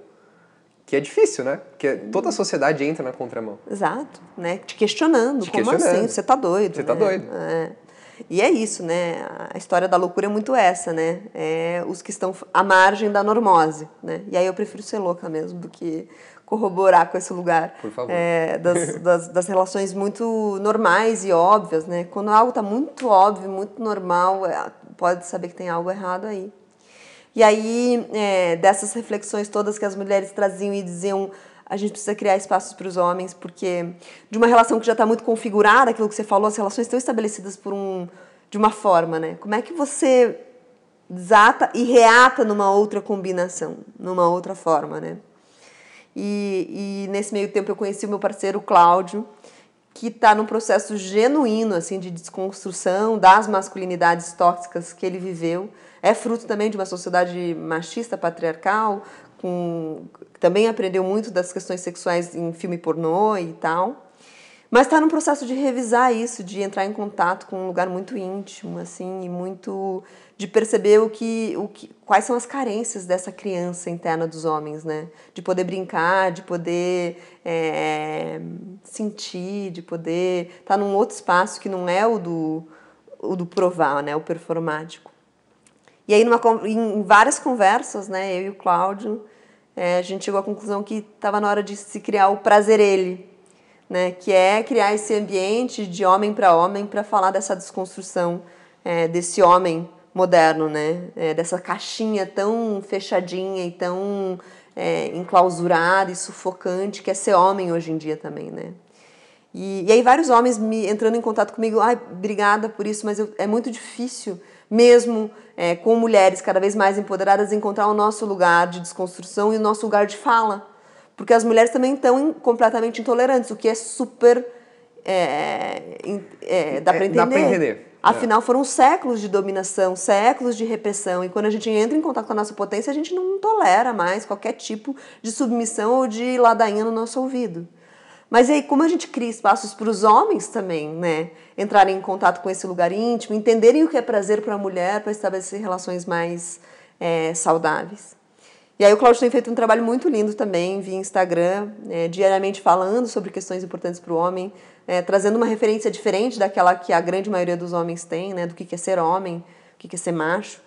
A: que é difícil, né? Porque toda a sociedade entra na contramão.
B: Exato, né? Te questionando, Te como questionando. assim? Você tá doido.
A: Você tá né? tá doido.
B: É. E é isso, né? A história da loucura é muito essa, né? É os que estão à margem da normose, né? E aí eu prefiro ser louca mesmo do que corroborar com esse lugar.
A: Por favor.
B: É, das, (laughs) das, das, relações muito normais e óbvias, né? Quando algo está muito óbvio, muito normal, é, pode saber que tem algo errado aí. E aí, é, dessas reflexões todas que as mulheres traziam e diziam, a gente precisa criar espaços para os homens, porque de uma relação que já está muito configurada, aquilo que você falou, as relações estão estabelecidas por um, de uma forma, né? Como é que você desata e reata numa outra combinação, numa outra forma, né? E, e nesse meio tempo eu conheci o meu parceiro Cláudio, que está num processo genuíno assim de desconstrução das masculinidades tóxicas que ele viveu é fruto também de uma sociedade machista, patriarcal, com, também aprendeu muito das questões sexuais em filme pornô e tal. Mas está num processo de revisar isso, de entrar em contato com um lugar muito íntimo, assim, e muito de perceber o que, o que, quais são as carências dessa criança interna dos homens, né? De poder brincar, de poder é, sentir, de poder estar tá num outro espaço que não é o do, o do provar, né? O performático. E aí, numa, em várias conversas, né, eu e o Cláudio, é, a gente chegou à conclusão que estava na hora de se criar o prazer ele, né, que é criar esse ambiente de homem para homem para falar dessa desconstrução é, desse homem moderno, né, é, dessa caixinha tão fechadinha e tão é, enclausurada e sufocante que é ser homem hoje em dia também, né. E, e aí vários homens me entrando em contato comigo, ai, obrigada por isso, mas eu, é muito difícil mesmo é, com mulheres cada vez mais empoderadas, encontrar o nosso lugar de desconstrução e o nosso lugar de fala. Porque as mulheres também estão completamente intolerantes, o que é super. É, é, dá para entender.
A: Dá para entender.
B: Afinal, foram séculos de dominação, séculos de repressão, e quando a gente entra em contato com a nossa potência, a gente não tolera mais qualquer tipo de submissão ou de ladainha no nosso ouvido. Mas aí, como a gente cria espaços para os homens também, né? Entrarem em contato com esse lugar íntimo, entenderem o que é prazer para a mulher, para estabelecer relações mais é, saudáveis. E aí o Cláudio tem feito um trabalho muito lindo também via Instagram, é, diariamente falando sobre questões importantes para o homem, é, trazendo uma referência diferente daquela que a grande maioria dos homens tem, né? Do que é ser homem, o que é ser macho.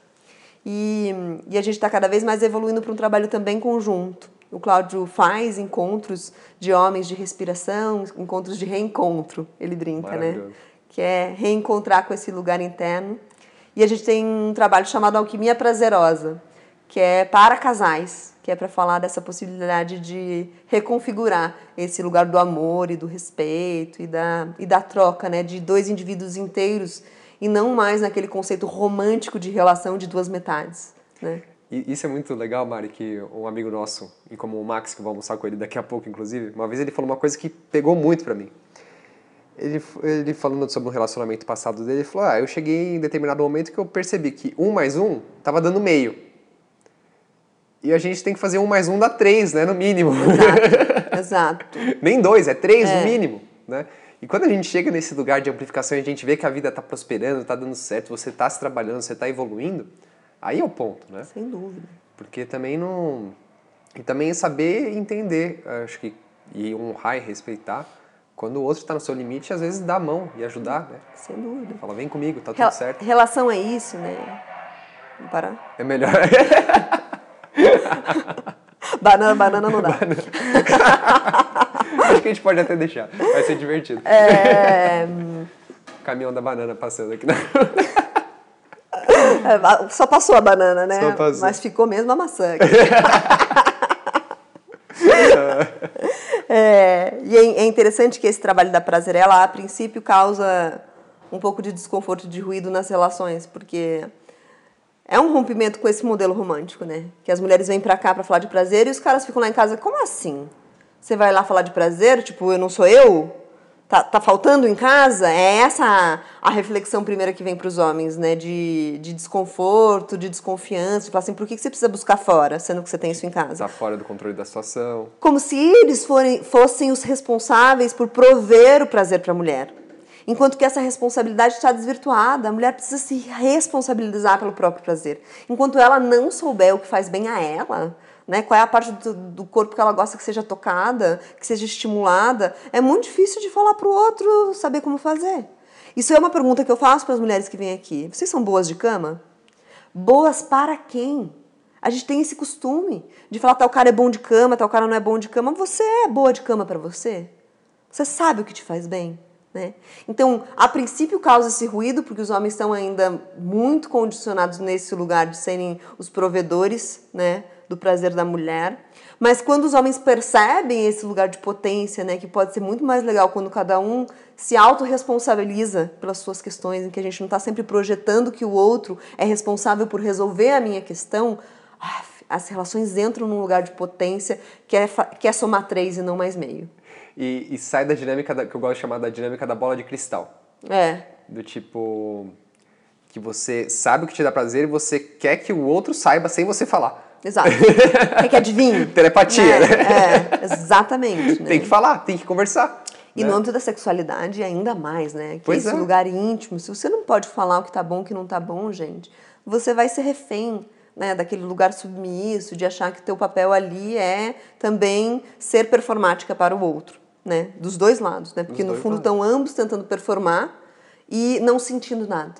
B: E, e a gente está cada vez mais evoluindo para um trabalho também conjunto. O Cláudio faz encontros de homens de respiração, encontros de reencontro, ele brinca, né? Que é reencontrar com esse lugar interno. E a gente tem um trabalho chamado Alquimia Prazerosa, que é para casais, que é para falar dessa possibilidade de reconfigurar esse lugar do amor e do respeito e da, e da troca, né? De dois indivíduos inteiros e não mais naquele conceito romântico de relação de duas metades, né?
A: E isso é muito legal, Mari, que um amigo nosso, e como o Max, que vai almoçar com ele daqui a pouco, inclusive, uma vez ele falou uma coisa que pegou muito para mim. Ele, ele falando sobre um relacionamento passado dele, ele falou, ah, eu cheguei em determinado momento que eu percebi que um mais um tava dando meio. E a gente tem que fazer um mais um dá três, né, no mínimo.
B: Exato, exato. (laughs)
A: Nem dois, é três é. no mínimo, né? E quando a gente chega nesse lugar de amplificação e a gente vê que a vida está prosperando, está dando certo, você está se trabalhando, você está evoluindo, Aí é o ponto, né?
B: Sem dúvida.
A: Porque também não. E também saber entender, acho que, e honrar e respeitar. Quando o outro está no seu limite, às vezes dá a mão e ajudar, né?
B: Sem dúvida.
A: Fala, vem comigo, tá tudo Rel certo.
B: Relação é isso, né? Vamos parar?
A: É melhor. (laughs) (laughs)
B: banana, banana não dá. Banana.
A: Acho que a gente pode até deixar. Vai ser divertido.
B: É... (laughs)
A: Caminhão da banana passando aqui na.
B: É, só passou a banana, né?
A: Só passou.
B: Mas ficou mesmo a maçã. (laughs) é, e é, é interessante que esse trabalho da prazerela, a princípio, causa um pouco de desconforto, de ruído nas relações, porque é um rompimento com esse modelo romântico, né? Que as mulheres vêm pra cá pra falar de prazer e os caras ficam lá em casa, como assim? Você vai lá falar de prazer? Tipo, eu não sou eu? tá, tá faltando em casa, é essa a, a reflexão primeira que vem para os homens, né? De, de desconforto, de desconfiança, de falar assim, por que, que você precisa buscar fora, sendo que você tem isso em casa?
A: Está fora do controle da situação.
B: Como se eles forem, fossem os responsáveis por prover o prazer para a mulher. Enquanto que essa responsabilidade está desvirtuada, a mulher precisa se responsabilizar pelo próprio prazer. Enquanto ela não souber o que faz bem a ela, né? Qual é a parte do, do, corpo que ela gosta que seja tocada, que seja estimulada? É muito difícil de falar para o outro saber como fazer. Isso é uma pergunta que eu faço para as mulheres que vêm aqui. Vocês são boas de cama? Boas para quem? A gente tem esse costume de falar tal cara é bom de cama, tal cara não é bom de cama. Você é boa de cama para você? Você sabe o que te faz bem? Né? Então, a princípio causa esse ruído, porque os homens estão ainda muito condicionados nesse lugar de serem os provedores né, do prazer da mulher. Mas quando os homens percebem esse lugar de potência, né, que pode ser muito mais legal quando cada um se autorresponsabiliza pelas suas questões, em que a gente não está sempre projetando que o outro é responsável por resolver a minha questão, as relações entram num lugar de potência que é, que é somar três e não mais meio
A: e, e sai da dinâmica da, que eu gosto de chamar da dinâmica da bola de cristal.
B: É.
A: Do tipo que você sabe o que te dá prazer e você quer que o outro saiba sem você falar.
B: Exato. (laughs) Quer que adivinhe.
A: Telepatia, né? né?
B: É, exatamente. (laughs) Né?
A: Tem que falar, tem que conversar.
B: E
A: né?
B: no âmbito da sexualidade, ainda mais, né? Que
A: pois
B: esse
A: é.
B: lugar íntimo, se você não pode falar o que tá bom e o que não tá bom, gente, você vai ser refém né, daquele lugar submisso, de achar que teu papel ali é também ser performática para o outro né? Dos dois lados, né? Porque no fundo estão ambos tentando performar e não sentindo nada.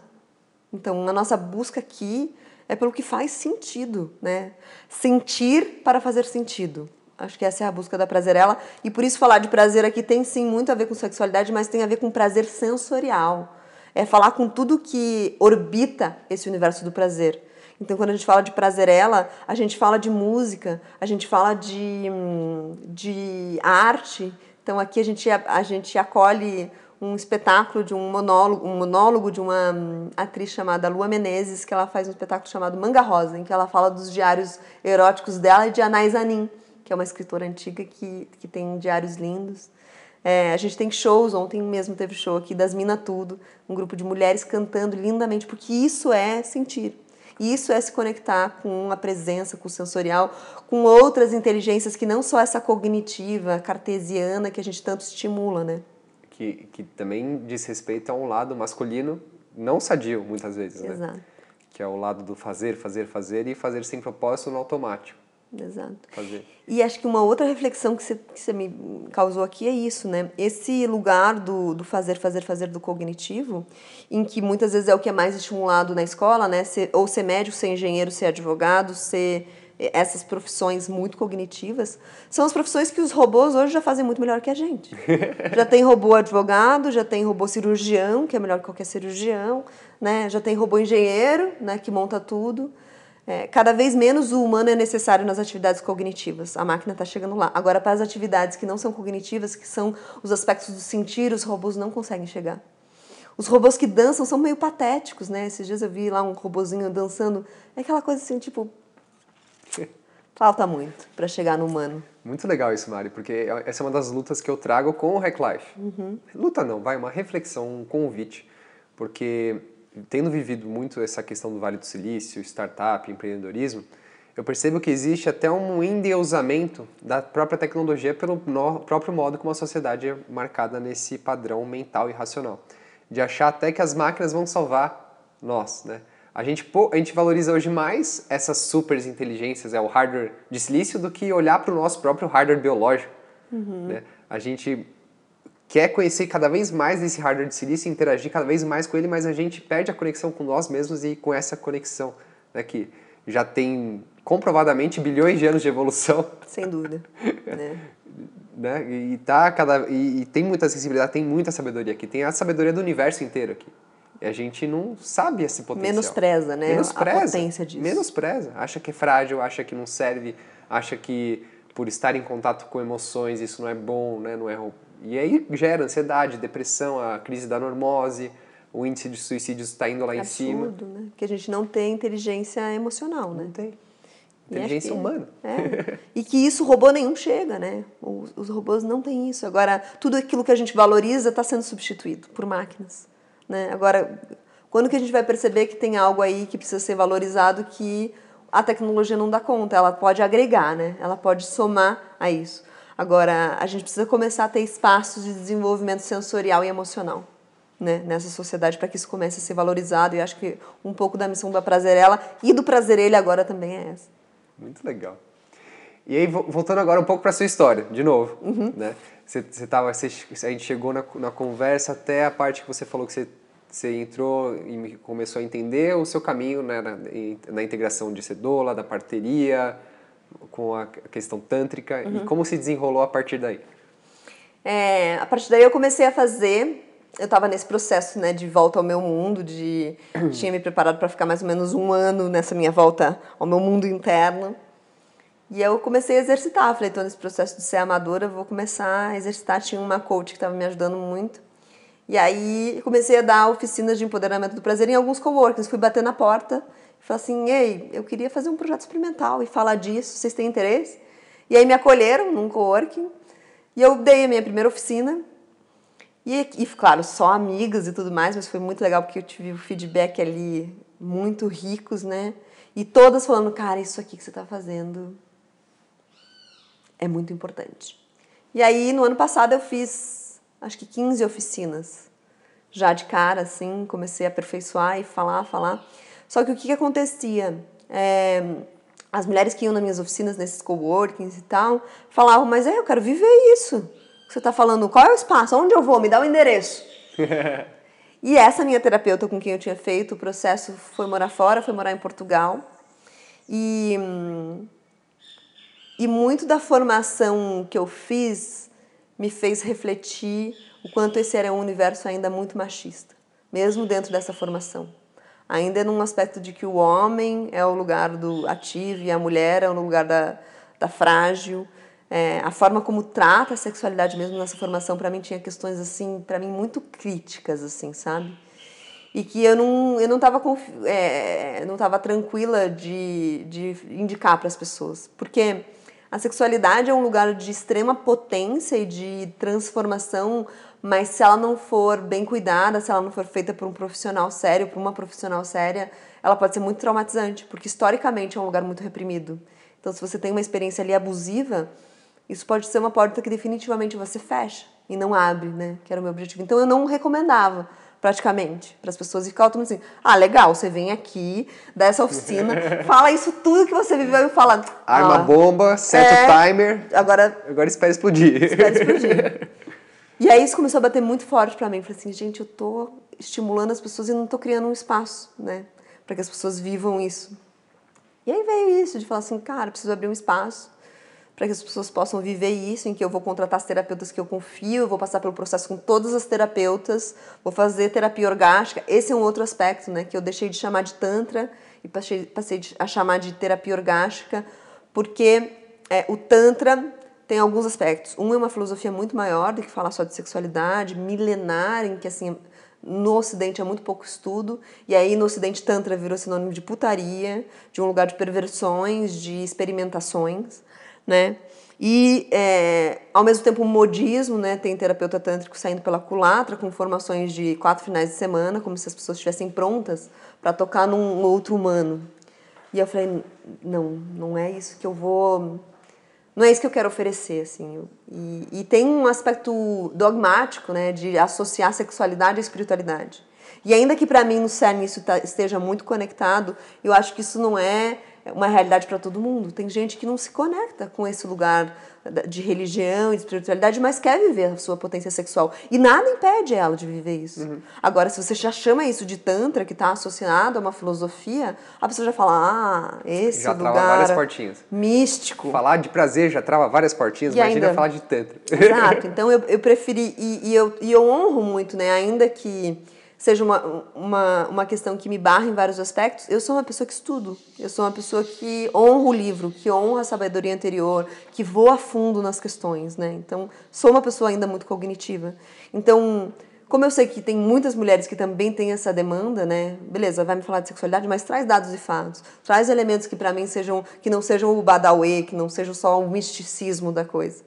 B: Então, a nossa busca aqui é pelo que faz sentido, né? Sentir para fazer sentido. Acho que essa é a busca da prazerela. E por isso falar de prazer aqui tem sim muito a ver com sexualidade, mas tem a ver com prazer sensorial. É falar com tudo que orbita esse universo do prazer. Então, quando a gente fala de prazerela, a gente fala de música, a gente fala de, hum, de arte, então aqui a gente, a, gente acolhe um espetáculo de um monólogo, um monólogo de uma hum, atriz chamada Lua Menezes, que ela faz um espetáculo chamado Manga Rosa, em que ela fala dos diários eróticos dela e de Anais Anin, que é uma escritora antiga que, que tem diários lindos. É, a gente tem shows, ontem mesmo teve show aqui das Mina Tudo, um grupo de mulheres cantando lindamente, porque isso é sentir. Isso é se conectar com a presença, com o sensorial, com outras inteligências que não só essa cognitiva, cartesiana, que a gente tanto estimula, né?
A: Que, que também diz respeito a um lado masculino não sadio, muitas vezes,
B: né? Exato.
A: Que é o lado do fazer, fazer, fazer e fazer sem propósito no automático.
B: Exato.
A: Fazer.
B: E acho que uma outra reflexão que você, que você me causou aqui é isso, né? Esse lugar do, do fazer, fazer, fazer do cognitivo, em que muitas vezes é o que é mais estimulado na escola, né? Ser, ou ser médico, ser engenheiro, ser advogado, ser essas profissões muito cognitivas, são as profissões que os robôs hoje já fazem muito melhor que a gente. (laughs) já tem robô advogado, já tem robô cirurgião, que é melhor que qualquer cirurgião, né? Já tem robô engenheiro, né, que monta tudo. É, cada vez menos o humano é necessário nas atividades cognitivas. A máquina está chegando lá. Agora, para as atividades que não são cognitivas, que são os aspectos do sentir, os robôs não conseguem chegar. Os robôs que dançam são meio patéticos, né? Esses dias eu vi lá um robozinho dançando. É aquela coisa assim, tipo. (laughs) Falta muito para chegar no humano.
A: Muito legal isso, Mari, porque essa é uma das lutas que eu trago com o Hack Life.
B: Uhum.
A: Luta não, vai, uma reflexão, um convite. Porque tendo vivido muito essa questão do Vale do Silício, startup, empreendedorismo, eu percebo que existe até um endeusamento da própria tecnologia pelo no, próprio modo como a sociedade é marcada nesse padrão mental e racional. De achar até que as máquinas vão salvar nós, né? A gente, a gente valoriza hoje mais essas super inteligências, é o hardware de silício, do que olhar para o nosso próprio hardware biológico.
B: Uhum.
A: Né? A gente quer conhecer cada vez mais desse hardware de silício, interagir cada vez mais com ele, mas a gente perde a conexão com nós mesmos e com essa conexão, né, que já tem comprovadamente bilhões de anos de evolução.
B: Sem dúvida. (laughs) né?
A: né? E, tá cada, e, e, tem muita sensibilidade, tem muita sabedoria aqui, tem a sabedoria do universo inteiro aqui. E a gente não sabe esse potencial.
B: Menospreza, né?
A: Menospreza.
B: A potência disso.
A: Menospreza. Acha que é frágil, acha que não serve, acha que por estar em contato com emoções isso não é bom, né? não é e aí gera ansiedade, depressão, a crise da normose, o índice de suicídios está indo lá
B: Absurdo,
A: em cima.
B: né? Que a gente não tem inteligência emocional, né?
A: Não tem. Inteligência
B: que,
A: humana.
B: É. (laughs) E que isso robô nenhum chega, né? Os, os robôs não têm isso. Agora, tudo aquilo que a gente valoriza está sendo substituído por máquinas. Né? Agora, quando que a gente vai perceber que tem algo aí que precisa ser valorizado que a tecnologia não dá conta? Ela pode agregar, né? Ela pode somar a isso. Agora, a gente precisa começar a ter espaços de desenvolvimento sensorial e emocional né, nessa sociedade para que isso comece a ser valorizado. E acho que um pouco da missão da Prazerela e do Prazerelha agora também é essa.
A: Muito legal. E aí, voltando agora um pouco para sua história, de novo, uhum. né? Você, você tava, você, a gente chegou na, na conversa até a parte que você falou que você, você entrou e começou a entender o seu caminho né, na, na integração de cedola, da parteria, com a questão tântrica, uhum. e como se desenrolou a partir daí?
B: É, a partir daí eu comecei a fazer eu estava nesse processo né, de volta ao meu mundo, de (clears throat) tinha me preparado para ficar mais ou menos um ano nessa minha volta ao meu mundo interno. E eu comecei a exercitar, falei, estou nesse processo de ser amadora, vou começar a exercitar. Tinha uma coach que estava me ajudando muito. E aí comecei a dar oficinas de empoderamento do prazer em alguns coworkings. Fui bater na porta falei assim, ei, eu queria fazer um projeto experimental e falar disso, vocês têm interesse? E aí me acolheram num coworking e eu dei a minha primeira oficina e, e, claro, só amigas e tudo mais, mas foi muito legal porque eu tive o feedback ali muito ricos, né? E todas falando, cara, isso aqui que você está fazendo é muito importante. E aí, no ano passado, eu fiz acho que 15 oficinas. Já de cara, assim, comecei a aperfeiçoar e falar, falar. Só que o que, que acontecia? É, as mulheres que iam nas minhas oficinas, nesses coworkings e tal, falavam, mas é, eu quero viver isso você está falando qual é o espaço, onde eu vou, me dá o endereço. (laughs) e essa minha terapeuta com quem eu tinha feito o processo foi morar fora, foi morar em Portugal. E, e muito da formação que eu fiz me fez refletir o quanto esse era um universo ainda muito machista, mesmo dentro dessa formação. Ainda num aspecto de que o homem é o lugar do ativo e a mulher é o lugar da, da frágil. É, a forma como trata a sexualidade mesmo nessa formação para mim tinha questões assim para mim muito críticas assim sabe? E que eu não eu não estava é, não tava tranquila de, de indicar para as pessoas. Porque a sexualidade é um lugar de extrema potência e de transformação mas se ela não for bem cuidada se ela não for feita por um profissional sério por uma profissional séria ela pode ser muito traumatizante porque historicamente é um lugar muito reprimido então se você tem uma experiência ali abusiva isso pode ser uma porta que definitivamente você fecha e não abre, né? Que era o meu objetivo. Então eu não recomendava praticamente para as pessoas e ficava todo assim: "Ah, legal, você vem aqui, dá essa oficina, (laughs) fala isso tudo que você viveu e fala:
A: arma
B: ah,
A: bomba, seta é, o timer.
B: Agora
A: agora espera explodir".
B: Espera explodir. (laughs) e aí isso começou a bater muito forte para mim, falei assim: "Gente, eu tô estimulando as pessoas e não tô criando um espaço, né, para que as pessoas vivam isso". E aí veio isso de falar assim: "Cara, preciso abrir um espaço para que as pessoas possam viver isso, em que eu vou contratar as terapeutas que eu confio, vou passar pelo processo com todas as terapeutas, vou fazer terapia orgástica. Esse é um outro aspecto, né, que eu deixei de chamar de tantra e passei, passei a chamar de terapia orgástica, porque é, o tantra tem alguns aspectos. Um é uma filosofia muito maior do que falar só de sexualidade, milenar, em que assim no Ocidente é muito pouco estudo, e aí no Ocidente Tantra virou sinônimo de putaria, de um lugar de perversões, de experimentações né? E, é, ao mesmo tempo, o modismo, né? Tem terapeuta tântrico saindo pela culatra com formações de quatro finais de semana, como se as pessoas estivessem prontas para tocar num outro humano. E eu falei, não, não é isso que eu vou... Não é isso que eu quero oferecer, assim. E, e tem um aspecto dogmático, né? De associar sexualidade à espiritualidade. E ainda que para mim no CERN isso tá, esteja muito conectado, eu acho que isso não é uma realidade para todo mundo. Tem gente que não se conecta com esse lugar de religião e de espiritualidade, mas quer viver a sua potência sexual. E nada impede ela de viver isso. Uhum. Agora, se você já chama isso de Tantra, que está associado a uma filosofia, a pessoa já fala, ah, esse
A: já
B: lugar...
A: Já trava várias portinhas.
B: Místico.
A: Falar de prazer já trava várias portinhas, e imagina ainda... falar de Tantra.
B: Exato. (laughs) Então, eu, eu preferi... E, e, eu, e eu honro muito, né? Ainda que seja uma, uma, uma questão que me barra em vários aspectos, eu sou uma pessoa que estudo. Eu sou uma pessoa que honra o livro, que honra a sabedoria anterior, que voa a fundo nas questões, né? Então, sou uma pessoa ainda muito cognitiva. Então, como eu sei que tem muitas mulheres que também têm essa demanda, né? Beleza, vai me falar de sexualidade, mas traz dados e fatos. Traz elementos que para mim sejam que não sejam o badauê, que não sejam só o misticismo da coisa.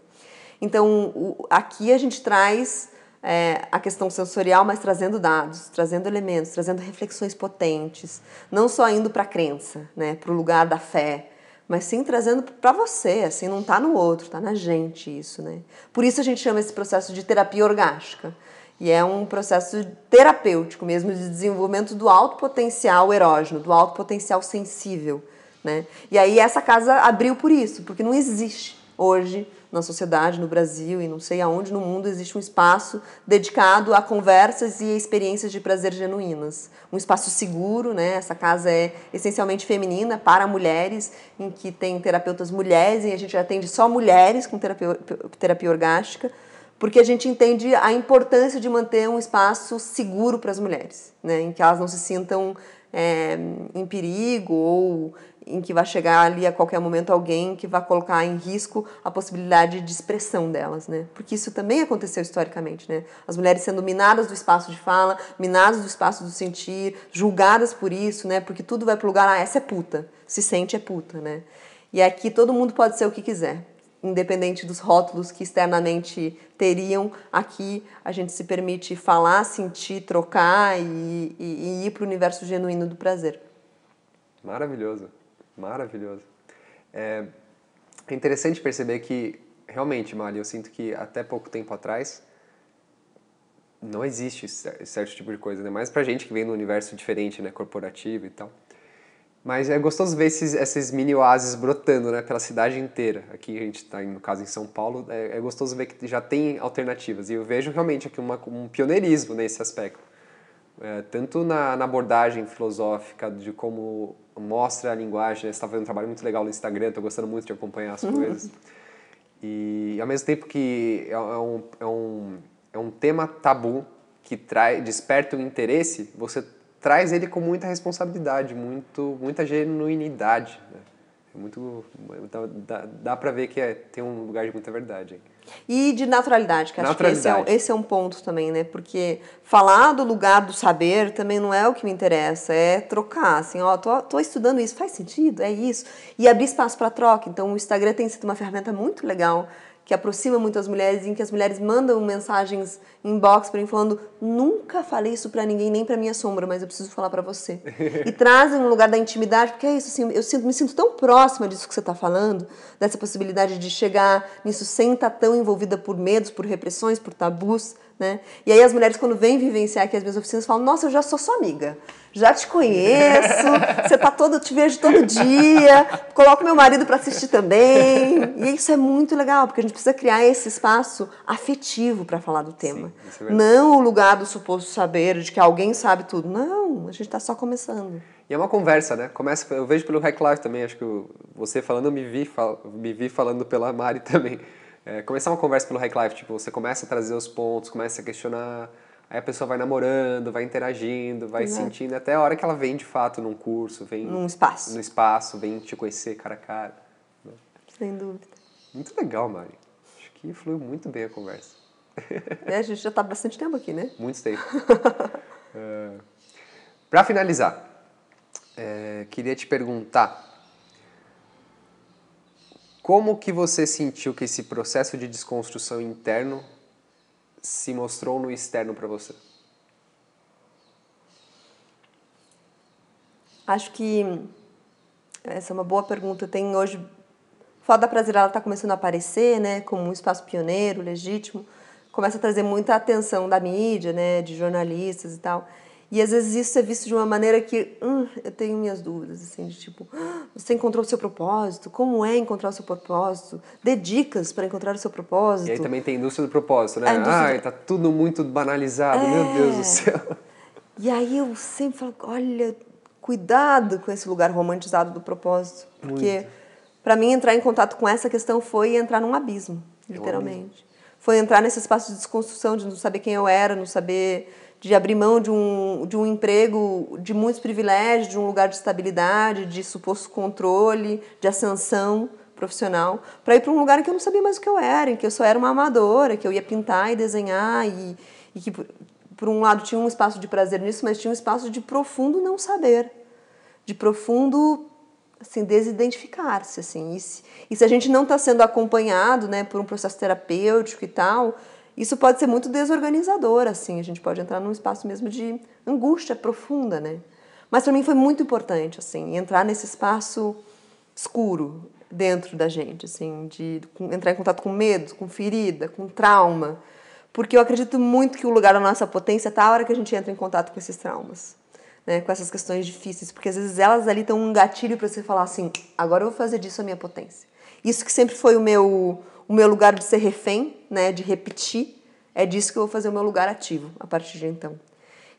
B: Então, aqui a gente traz é, a questão sensorial, mas trazendo dados, trazendo elementos, trazendo reflexões potentes, não só indo para a crença, né, para o lugar da fé, mas sim trazendo para você, assim, não está no outro, está na gente isso, né? Por isso a gente chama esse processo de terapia orgástica. E é um processo terapêutico mesmo de desenvolvimento do alto potencial erógeno, do alto potencial sensível, né? E aí essa casa abriu por isso, porque não existe hoje na sociedade, no Brasil e não sei aonde no mundo existe um espaço dedicado a conversas e experiências de prazer genuínas. Um espaço seguro, né? Essa casa é essencialmente feminina para mulheres, em que tem terapeutas mulheres e a gente atende só mulheres com terapia, terapia orgástica, porque a gente entende a importância de manter um espaço seguro para as mulheres, né? Em que elas não se sintam é, em perigo ou em que vai chegar ali a qualquer momento alguém que vai colocar em risco a possibilidade de expressão delas, né? Porque isso também aconteceu historicamente, né? As mulheres sendo minadas do espaço de fala, minadas do espaço do sentir, julgadas por isso, né? Porque tudo vai pro lugar, ah, essa é puta, se sente é puta, né? E aqui todo mundo pode ser o que quiser, independente dos rótulos que externamente teriam, aqui a gente se permite falar, sentir, trocar e, e, e ir para o universo genuíno do prazer.
A: Maravilhoso. Maravilhoso. É, é interessante perceber que, realmente, Mari, eu sinto que até pouco tempo atrás não existe certo tipo de coisa, né? Mais pra gente que vem do universo diferente, né? Corporativo e tal. Mas é gostoso ver esses, esses mini oásis brotando, né? Pela cidade inteira. Aqui a gente está, no caso, em São Paulo. É, é, gostoso ver que já tem alternativas. E eu vejo realmente aqui uma, um pioneirismo nesse aspecto. É, tanto na, na abordagem filosófica de como mostra a linguagem, né? você está fazendo um trabalho muito legal no Instagram, estou gostando muito de acompanhar as uhum. coisas. E ao mesmo tempo que é, é um, é um, é um tema tabu que trai, desperta o interesse, você traz ele com muita responsabilidade, muito, muita genuinidade. Né? É muito, dá, dá, dá para ver que é, tem um lugar de muita verdade.
B: E de naturalidade, que acho que esse é, esse é um ponto também, né? Porque falar do lugar do saber também não é o que me interessa, é trocar, assim, ó, tô, tô estudando isso, faz sentido? É isso. E abrir espaço para troca. Então, o Instagram tem sido uma ferramenta muito legal que aproxima muito as mulheres, em que as mulheres mandam mensagens inbox para mim falando: nunca falei isso para ninguém, nem para minha sombra, mas eu preciso falar para você. (laughs) e trazem um lugar da intimidade, porque é isso, assim, eu sinto, me sinto tão próxima disso que você está falando, dessa possibilidade de chegar nisso sem estar tá tão envolvida por medos, por repressões, por tabus. Né? E aí as mulheres, quando vêm vivenciar aqui as minhas oficinas, falam: Nossa, eu já sou sua amiga, já te conheço, você tá todo, te vejo todo dia, coloco meu marido para assistir também. E isso é muito legal, porque a gente precisa criar esse espaço afetivo para falar do tema. Sim, é Não o lugar do suposto saber, de que alguém sabe tudo. Não, a gente está só começando.
A: E é uma conversa, né? Começa, eu vejo pelo Hack Life também, acho que você falando, eu me vi, me vi falando pela Mari também é, começar uma conversa pelo Hack Life, tipo, você começa a trazer os pontos, começa a questionar, aí a pessoa vai namorando, vai interagindo, vai Exato. sentindo, até a hora que ela vem de fato num curso, vem...
B: Num espaço.
A: No espaço, vem te conhecer cara a cara.
B: Né? Sem dúvida.
A: Muito legal, Mari. Acho que fluiu muito bem a conversa. (laughs)
B: É, a gente já está bastante tempo aqui, né?
A: Muito tempo. (laughs) é, Para finalizar, é, queria te perguntar como que você sentiu que esse processo de desconstrução interno se mostrou no externo para você?
B: Acho que essa é uma boa pergunta. Tem hoje da Prazer ela está começando a aparecer, né, como um espaço pioneiro, legítimo. Começa a trazer muita atenção da mídia, né, de jornalistas e tal. E às vezes isso é visto de uma maneira que hum, eu tenho minhas dúvidas, assim, de tipo, ah, você encontrou o seu propósito? Como é encontrar o seu propósito? Dê dicas para encontrar o seu propósito.
A: E aí também tem indústria do propósito, né? Ai, tá tudo muito banalizado, é... meu Deus do céu.
B: E aí eu sempre falo, olha, cuidado com esse lugar romantizado do propósito, porque para mim entrar em contato com essa questão foi entrar num abismo, literalmente. Foi entrar nesse espaço de desconstrução, de não saber quem eu era, não saber de abrir mão de um, de um emprego de muitos privilégios, de um lugar de estabilidade, de suposto controle, de ascensão profissional, para ir para um lugar que eu não sabia mais o que eu era, em que eu só era uma amadora, que eu ia pintar e desenhar e, e que, por um lado, tinha um espaço de prazer nisso, mas tinha um espaço de profundo não saber, de profundo assim desidentificar-se assim. E se, e se a gente não está sendo acompanhado, né, por um processo terapêutico e tal, isso pode ser muito desorganizador, assim, a gente pode entrar num espaço mesmo de angústia profunda, né? Mas para mim foi muito importante, assim, entrar nesse espaço escuro dentro da gente, assim, de entrar em contato com medo, com ferida, com trauma, porque eu acredito muito que o lugar da nossa potência está a hora que a gente entra em contato com esses traumas. né, com essas questões difíceis, porque às vezes elas ali estão um gatilho para você falar assim, agora eu vou fazer disso a minha potência. Isso que sempre foi o meu, o meu lugar de ser refém, né, de repetir, é disso que eu vou fazer o meu lugar ativo a partir de então.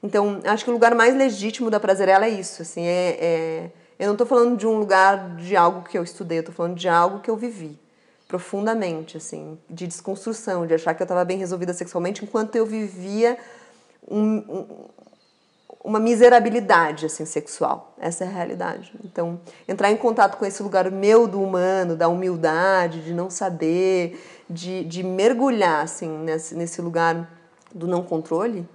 B: Então, acho que o lugar mais legítimo da Prazerela é isso, assim, é, é eu não estou falando de um lugar de algo que eu estudei, eu estou falando de algo que eu vivi profundamente, assim, de desconstrução, de achar que eu estava bem resolvida sexualmente enquanto eu vivia um, uma miserabilidade assim sexual. Essa é a realidade. Então, entrar em contato com esse lugar meu do humano, da humildade, de não saber, de, de mergulhar assim nesse, nesse lugar do não controle,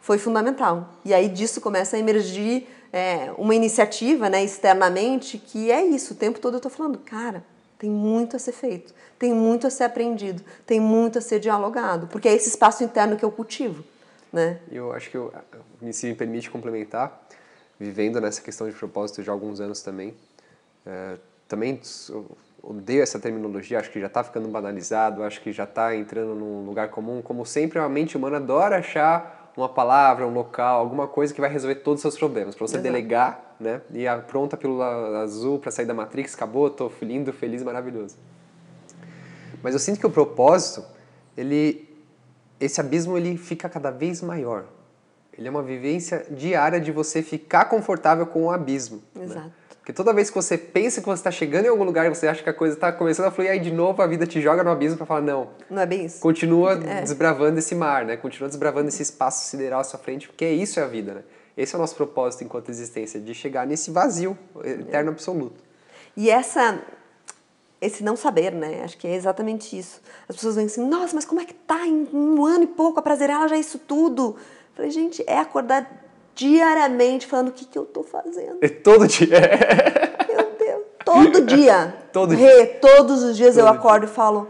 B: foi fundamental. E aí disso começa a emergir é, uma iniciativa, né, externamente, que é isso. O tempo todo eu estou falando, cara, tem muito a ser feito, tem muito a ser aprendido, tem muito a ser dialogado, porque é esse espaço interno que eu cultivo. Né?
A: Eu acho que eu, se me permite complementar, vivendo nessa questão de propósito já há alguns anos também, é, também odeio essa terminologia, acho que já está ficando banalizado, acho que já está entrando num lugar comum. Como sempre, a mente humana adora achar uma palavra, um local, alguma coisa que vai resolver todos os seus problemas, para você Exato. delegar, né? E a pronta pílula azul para sair da Matrix, acabou, estou lindo, feliz, maravilhoso. Mas eu sinto que o propósito, ele, esse abismo ele fica cada vez maior. Ele é uma vivência diária de você ficar confortável com o abismo. Né? Exato. Né? Porque toda vez que você pensa que você está chegando em algum lugar e você acha que a coisa está começando a fluir, aí de novo a vida te joga no abismo para falar, não.
B: Não é bem isso.
A: Continua é. desbravando esse mar, né? Continua desbravando esse espaço sideral à sua frente, porque isso é a vida, né? Esse é o nosso propósito enquanto existência, de chegar nesse vazio eterno absoluto.
B: E essa esse não saber, né? Acho que é exatamente isso. As pessoas vêm assim, nossa, mas como é que tá em um ano e pouco a prazer ela já é isso tudo? Falei, gente, é acordar diariamente falando o que, que eu tô fazendo.
A: E todo dia. (laughs)
B: Meu Deus. Todo dia. (laughs) todo dia. Todos os dias todo eu acordo dia. e falo,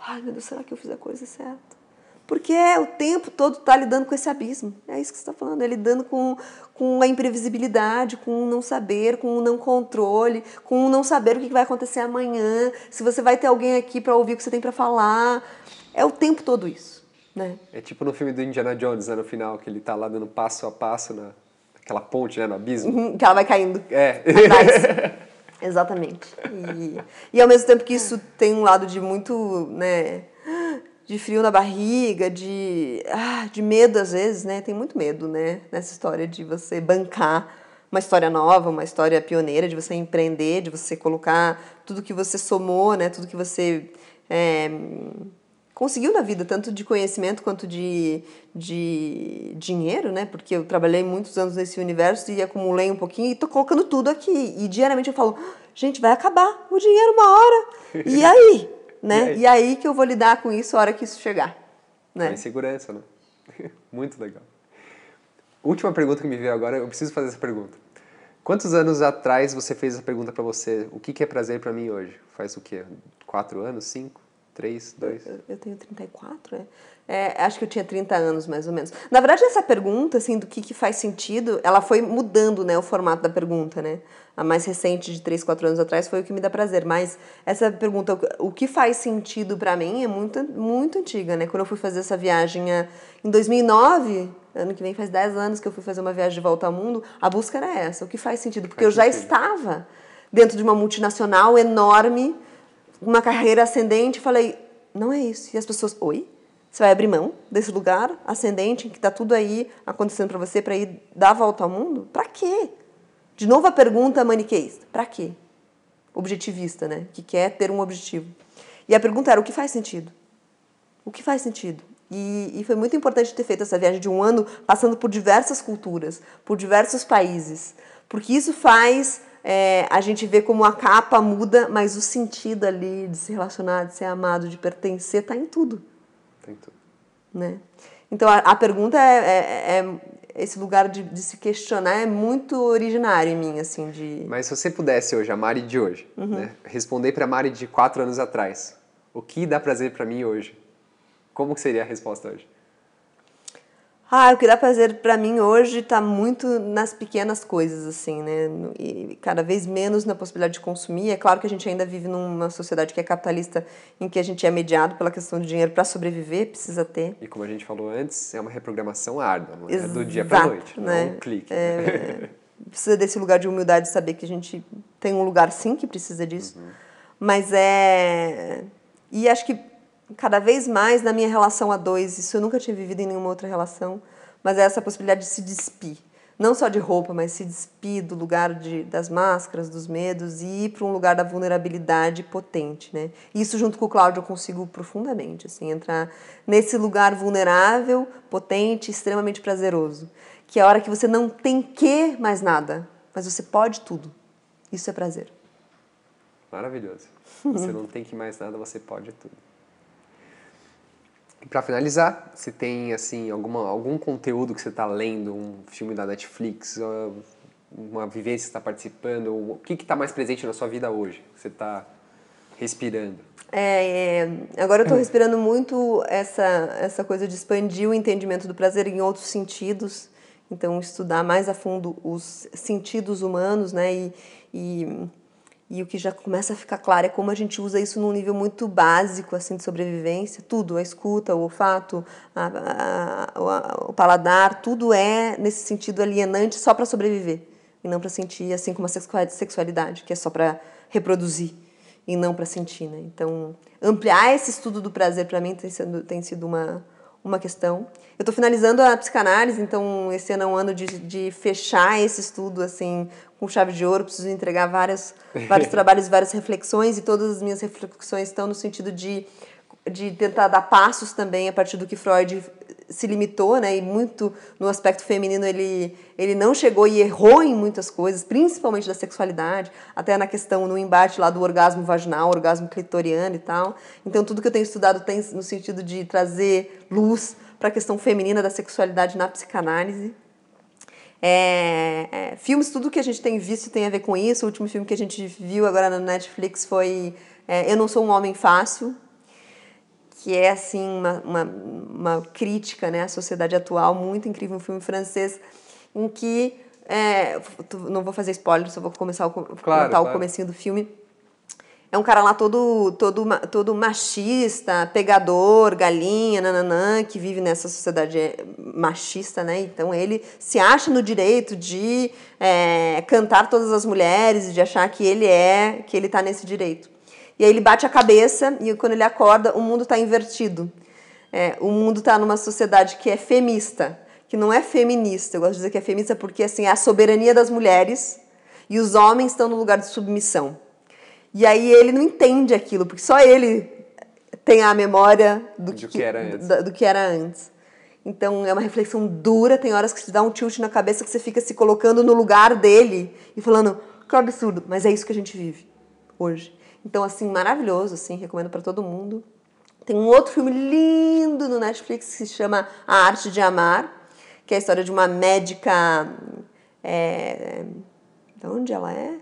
B: ai meu Deus, será que eu fiz a coisa certa? Porque é, o tempo todo tá lidando com esse abismo. É isso que você está falando, é lidando com, com a imprevisibilidade, com o não saber, com o não controle, com o não saber o que vai acontecer amanhã, se você vai ter alguém aqui para ouvir o que você tem para falar. É o tempo todo isso. Né?
A: É tipo no filme do Indiana Jones, né, no final, que ele tá lá dando passo a passo na, naquela ponte, né, no abismo.
B: Uhum, que ela vai caindo.
A: É. (laughs)
B: Exatamente. E, e ao mesmo tempo que isso tem um lado de muito, né, de frio na barriga, de, ah, de medo às vezes, né? Tem muito medo, né? Nessa história de você bancar uma história nova, uma história pioneira, de você empreender, de você colocar tudo que você somou, né? Tudo que você é, conseguiu na vida, tanto de conhecimento quanto de, de dinheiro, né? Porque eu trabalhei muitos anos nesse universo e acumulei um pouquinho e tô colocando tudo aqui. E diariamente eu falo, gente, vai acabar o dinheiro uma hora. (laughs) E aí? né? E aí? e aí que eu vou lidar com isso a hora que isso chegar. Né?
A: A insegurança, né? (laughs) Muito legal. Última pergunta que me veio agora, eu preciso fazer essa pergunta. Quantos anos atrás você fez essa pergunta para você? O que, é prazer para mim hoje? Faz o quê? Quatro anos? Cinco? 3, 2.
B: Eu, eu tenho 34, é? é? Acho que eu tinha 30 anos, mais ou menos. Na verdade, essa pergunta, assim, do que, que faz sentido, ela foi mudando, né, o formato da pergunta, né? A mais recente, de 3, 4 anos atrás, foi o que me dá prazer. Mas essa pergunta, o que faz sentido para mim, é muito, muito antiga, né? Quando eu fui fazer essa viagem em 2009, ano que vem faz 10 anos que eu fui fazer uma viagem de volta ao mundo, a busca era essa, o que faz sentido. Porque faz eu já sentido. estava dentro de uma multinacional enorme, uma carreira ascendente, falei, não é isso. E as pessoas, oi? Você vai abrir mão desse lugar ascendente, em que está tudo aí acontecendo para você, para ir dar a volta ao mundo? Para quê? De novo a pergunta maniqueísta. Para quê? Objetivista, né? Que quer ter um objetivo. E a pergunta era, o que faz sentido? O que faz sentido? E, e, foi muito importante ter feito essa viagem de um ano, passando por diversas culturas, por diversos países, porque isso faz é, a gente vê como a capa muda, mas o sentido ali de se relacionar, de ser amado, de pertencer, está em tudo.
A: Tem tudo.
B: Né? Então a, a pergunta é, é, é, esse lugar de, de, se questionar é muito originário em mim, assim, de...
A: Mas se você pudesse hoje, a Mari de hoje, uhum. né, responder para a Mari de quatro anos atrás, o que dá prazer para mim hoje? Como seria a resposta hoje?
B: Ah, o que dá prazer para mim hoje está muito nas pequenas coisas, assim, né? E cada vez menos na possibilidade de consumir. É claro que a gente ainda vive numa sociedade que é capitalista, em que a gente é mediado pela questão de dinheiro para sobreviver, precisa ter.
A: E como a gente falou antes, é uma reprogramação árdua, não é Exato, do dia para noite, não é um clique. É, (laughs)
B: precisa desse lugar de humildade, saber que a gente tem um lugar sim que precisa disso. Uhum. Mas é. E acho que cada vez mais na minha relação a dois, isso eu nunca tinha vivido em nenhuma outra relação, mas é essa possibilidade de se despir. Não só de roupa, mas se despir do lugar de, das máscaras, dos medos e ir para um lugar da vulnerabilidade potente, né? Isso junto com o Cláudio eu consigo profundamente, assim, entrar nesse lugar vulnerável, potente, extremamente prazeroso, que é a hora que você não tem que mais nada, mas você pode tudo. Isso é prazer.
A: Maravilhoso. (laughs) Você não tem que mais nada, você pode tudo. Para finalizar, se tem assim alguma, algum conteúdo que você está lendo, um filme da Netflix, uma vivência que está participando, o que está mais presente na sua vida hoje? Você está respirando?
B: É, é, agora eu estou respirando muito essa, essa coisa de expandir o entendimento do prazer em outros sentidos. Então, estudar mais a fundo os sentidos humanos, né? E, e e o que já começa a ficar claro é como a gente usa isso num nível muito básico assim de sobrevivência. Tudo, a escuta, o olfato, a, a, a, o paladar, tudo é nesse sentido alienante só para sobreviver e não para sentir, assim como a sexualidade, que é só para reproduzir e não para sentir. Né? Então, ampliar esse estudo do prazer para mim tem sido, tem sido uma, uma questão. Eu estou finalizando a psicanálise, então esse ano é um ano de, de fechar esse estudo assim com chave de ouro. Preciso entregar várias, (laughs) vários trabalhos, várias reflexões e todas as minhas reflexões estão no sentido de, de tentar dar passos também a partir do que Freud se limitou, né? E muito no aspecto feminino ele ele não chegou e errou em muitas coisas, principalmente da sexualidade, até na questão no embate lá do orgasmo vaginal, orgasmo clitoriano e tal. Então tudo que eu tenho estudado tem no sentido de trazer luz para a questão feminina da sexualidade na psicanálise. É, é, filmes, tudo que a gente tem visto tem a ver com isso. O último filme que a gente viu agora na Netflix foi é, Eu Não Sou um Homem Fácil, que é assim uma, uma, uma, crítica né, à sociedade atual, muito incrível, um filme francês, em que, é, não vou fazer spoiler, só vou começar a claro, contar claro. o comecinho do filme, é um cara lá todo, todo, todo machista, pegador, galinha, nananã, que vive nessa sociedade é, machista, né? Então ele se acha no direito de é, cantar todas as mulheres, de achar que ele é, que ele tá nesse direito. E aí ele bate a cabeça e quando ele acorda, o mundo está invertido. É, o mundo está numa sociedade que é femista, que não é feminista. Eu gosto de dizer que é feminista porque assim, é a soberania das mulheres e os homens estão no lugar de submissão. E aí ele não entende aquilo, porque só ele tem a memória do, que, que, era antes. Do, do, que era antes. Então é uma reflexão dura, tem horas que te dá um tilt na cabeça que você fica se colocando no lugar dele e falando, que absurdo, mas é isso que a gente vive hoje. Então assim, maravilhoso, assim, recomendo para todo mundo. Tem um outro filme lindo no Netflix que se chama A Arte de Amar, que é a história de uma médica. É, de onde ela é?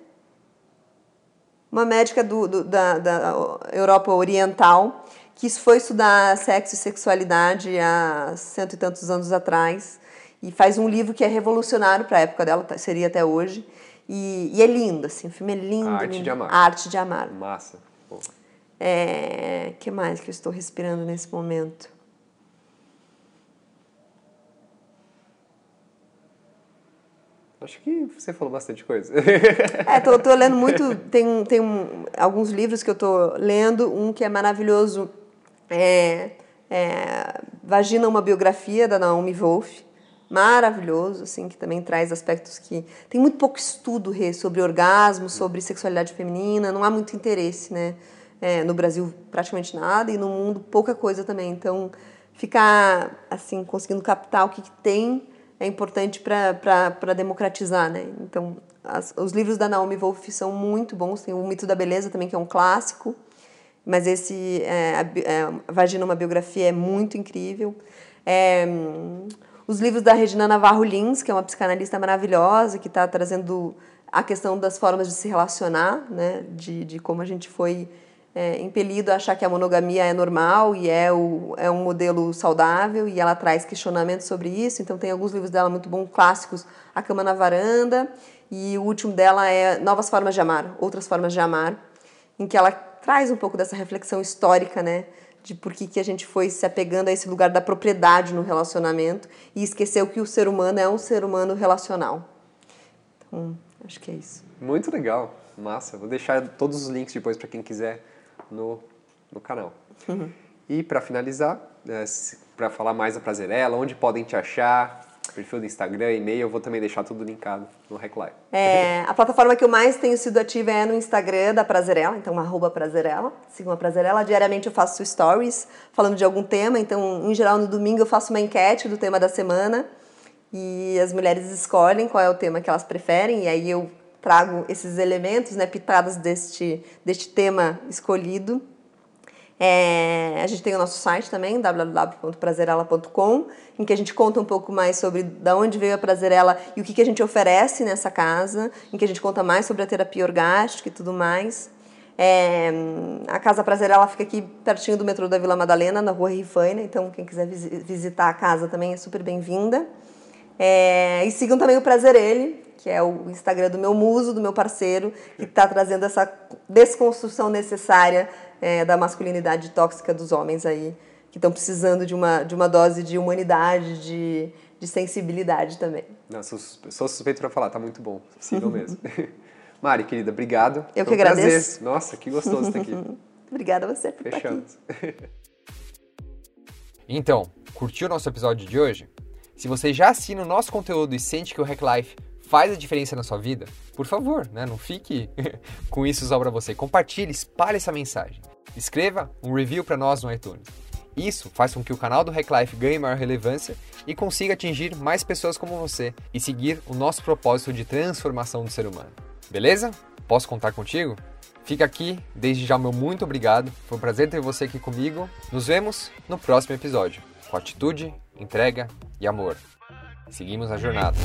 B: uma médica do, do, da, da Europa Oriental que foi estudar sexo e sexualidade há cento e tantos anos atrás e faz um livro que é revolucionário para a época dela, tá, seria até hoje. E, e, é lindo, assim, o filme é lindo. A
A: Arte
B: lindo.
A: de Amar.
B: A Arte de Amar.
A: Massa.
B: O É, que mais que eu estou respirando nesse momento?
A: Acho que você falou bastante coisa. (laughs)
B: é, tô, tô lendo muito, (laughs) tem, tem um, alguns livros que eu tô lendo, um que é maravilhoso, é, é Vagina, uma biografia, da Naomi Wolf, maravilhoso, assim, que também traz aspectos que... Tem muito pouco estudo sobre orgasmo, sobre sexualidade feminina, não há muito interesse, né? É, no Brasil, praticamente nada, e no mundo, pouca coisa também. Então, ficar, assim, conseguindo captar o que, que tem é importante para democratizar, né? Então, as, os livros da Naomi Wolf são muito bons. Tem o Mito da Beleza também, que é um clássico. Mas esse, é, é, Vagina, uma biografia, é muito incrível. É, os livros da Regina Navarro Lins, que é uma psicanalista maravilhosa, que está trazendo a questão das formas de se relacionar, né? De, de como a gente foi é, impelido a achar que a monogamia é normal e é, o, é um modelo saudável e ela traz questionamentos sobre isso. Então tem alguns livros dela muito bons, clássicos, A Cama na Varanda e o último dela é Novas Formas de Amar, Outras Formas de Amar, em que ela traz um pouco dessa reflexão histórica, né? De por que, que a gente foi se apegando a esse lugar da propriedade no relacionamento e esqueceu que o ser humano é um ser humano relacional. Então, acho que é isso.
A: Muito legal, massa. Vou deixar todos os links depois para quem quiser no, no canal. Uhum. E para finalizar, é, para falar mais da Prazerela, onde podem te achar, perfil do Instagram, e-mail, eu vou também deixar tudo linkado no Recline.
B: É, a plataforma que eu mais tenho sido ativa é no Instagram da Prazerela, então arroba Prazerela, sigam a Prazerela. Diariamente eu faço stories falando de algum tema, então em geral no domingo eu faço uma enquete do tema da semana e as mulheres escolhem qual é o tema que elas preferem e aí eu trago esses elementos, né, pitadas deste, deste tema escolhido. É, a gente tem o nosso site também, www.prazerela.com, em que a gente conta um pouco mais sobre da onde veio a Prazerela e o que, que a gente oferece nessa casa, em que a gente conta mais sobre a terapia orgástica e tudo mais. É, a Casa Prazerela fica aqui pertinho do metrô da Vila Madalena, na rua Rifaina, então quem quiser visitar a casa também é super bem-vinda. É, e sigam também o Prazer Ele, que é o Instagram do meu muso, do meu parceiro, que está trazendo essa desconstrução necessária é, da masculinidade tóxica dos homens aí, que estão precisando de uma, de uma dose de humanidade, de, de sensibilidade também.
A: Não, sou, sou suspeito para falar, tá muito bom, sigam mesmo. (laughs) Mari, querida, obrigado.
B: Eu Foi que um agradeço.
A: Prazer. Nossa, que gostoso estar aqui. (laughs)
B: Obrigada a você por
A: Fechamos. estar aqui. (laughs) Então, curtiu o nosso episódio de hoje? Se você já assina o nosso conteúdo e sente que o Hack Life faz a diferença na sua vida, por favor, né? não fique com isso só para você. Compartilhe, espalhe essa mensagem. Escreva um review para nós no iTunes. Isso faz com que o canal do Hack Life ganhe maior relevância e consiga atingir mais pessoas como você e seguir o nosso propósito de transformação do ser humano. Beleza? Posso contar contigo? Fica aqui, desde já meu muito obrigado. Foi um prazer ter você aqui comigo. Nos vemos no próximo episódio. Com atitude, entrega e amor. Seguimos a jornada.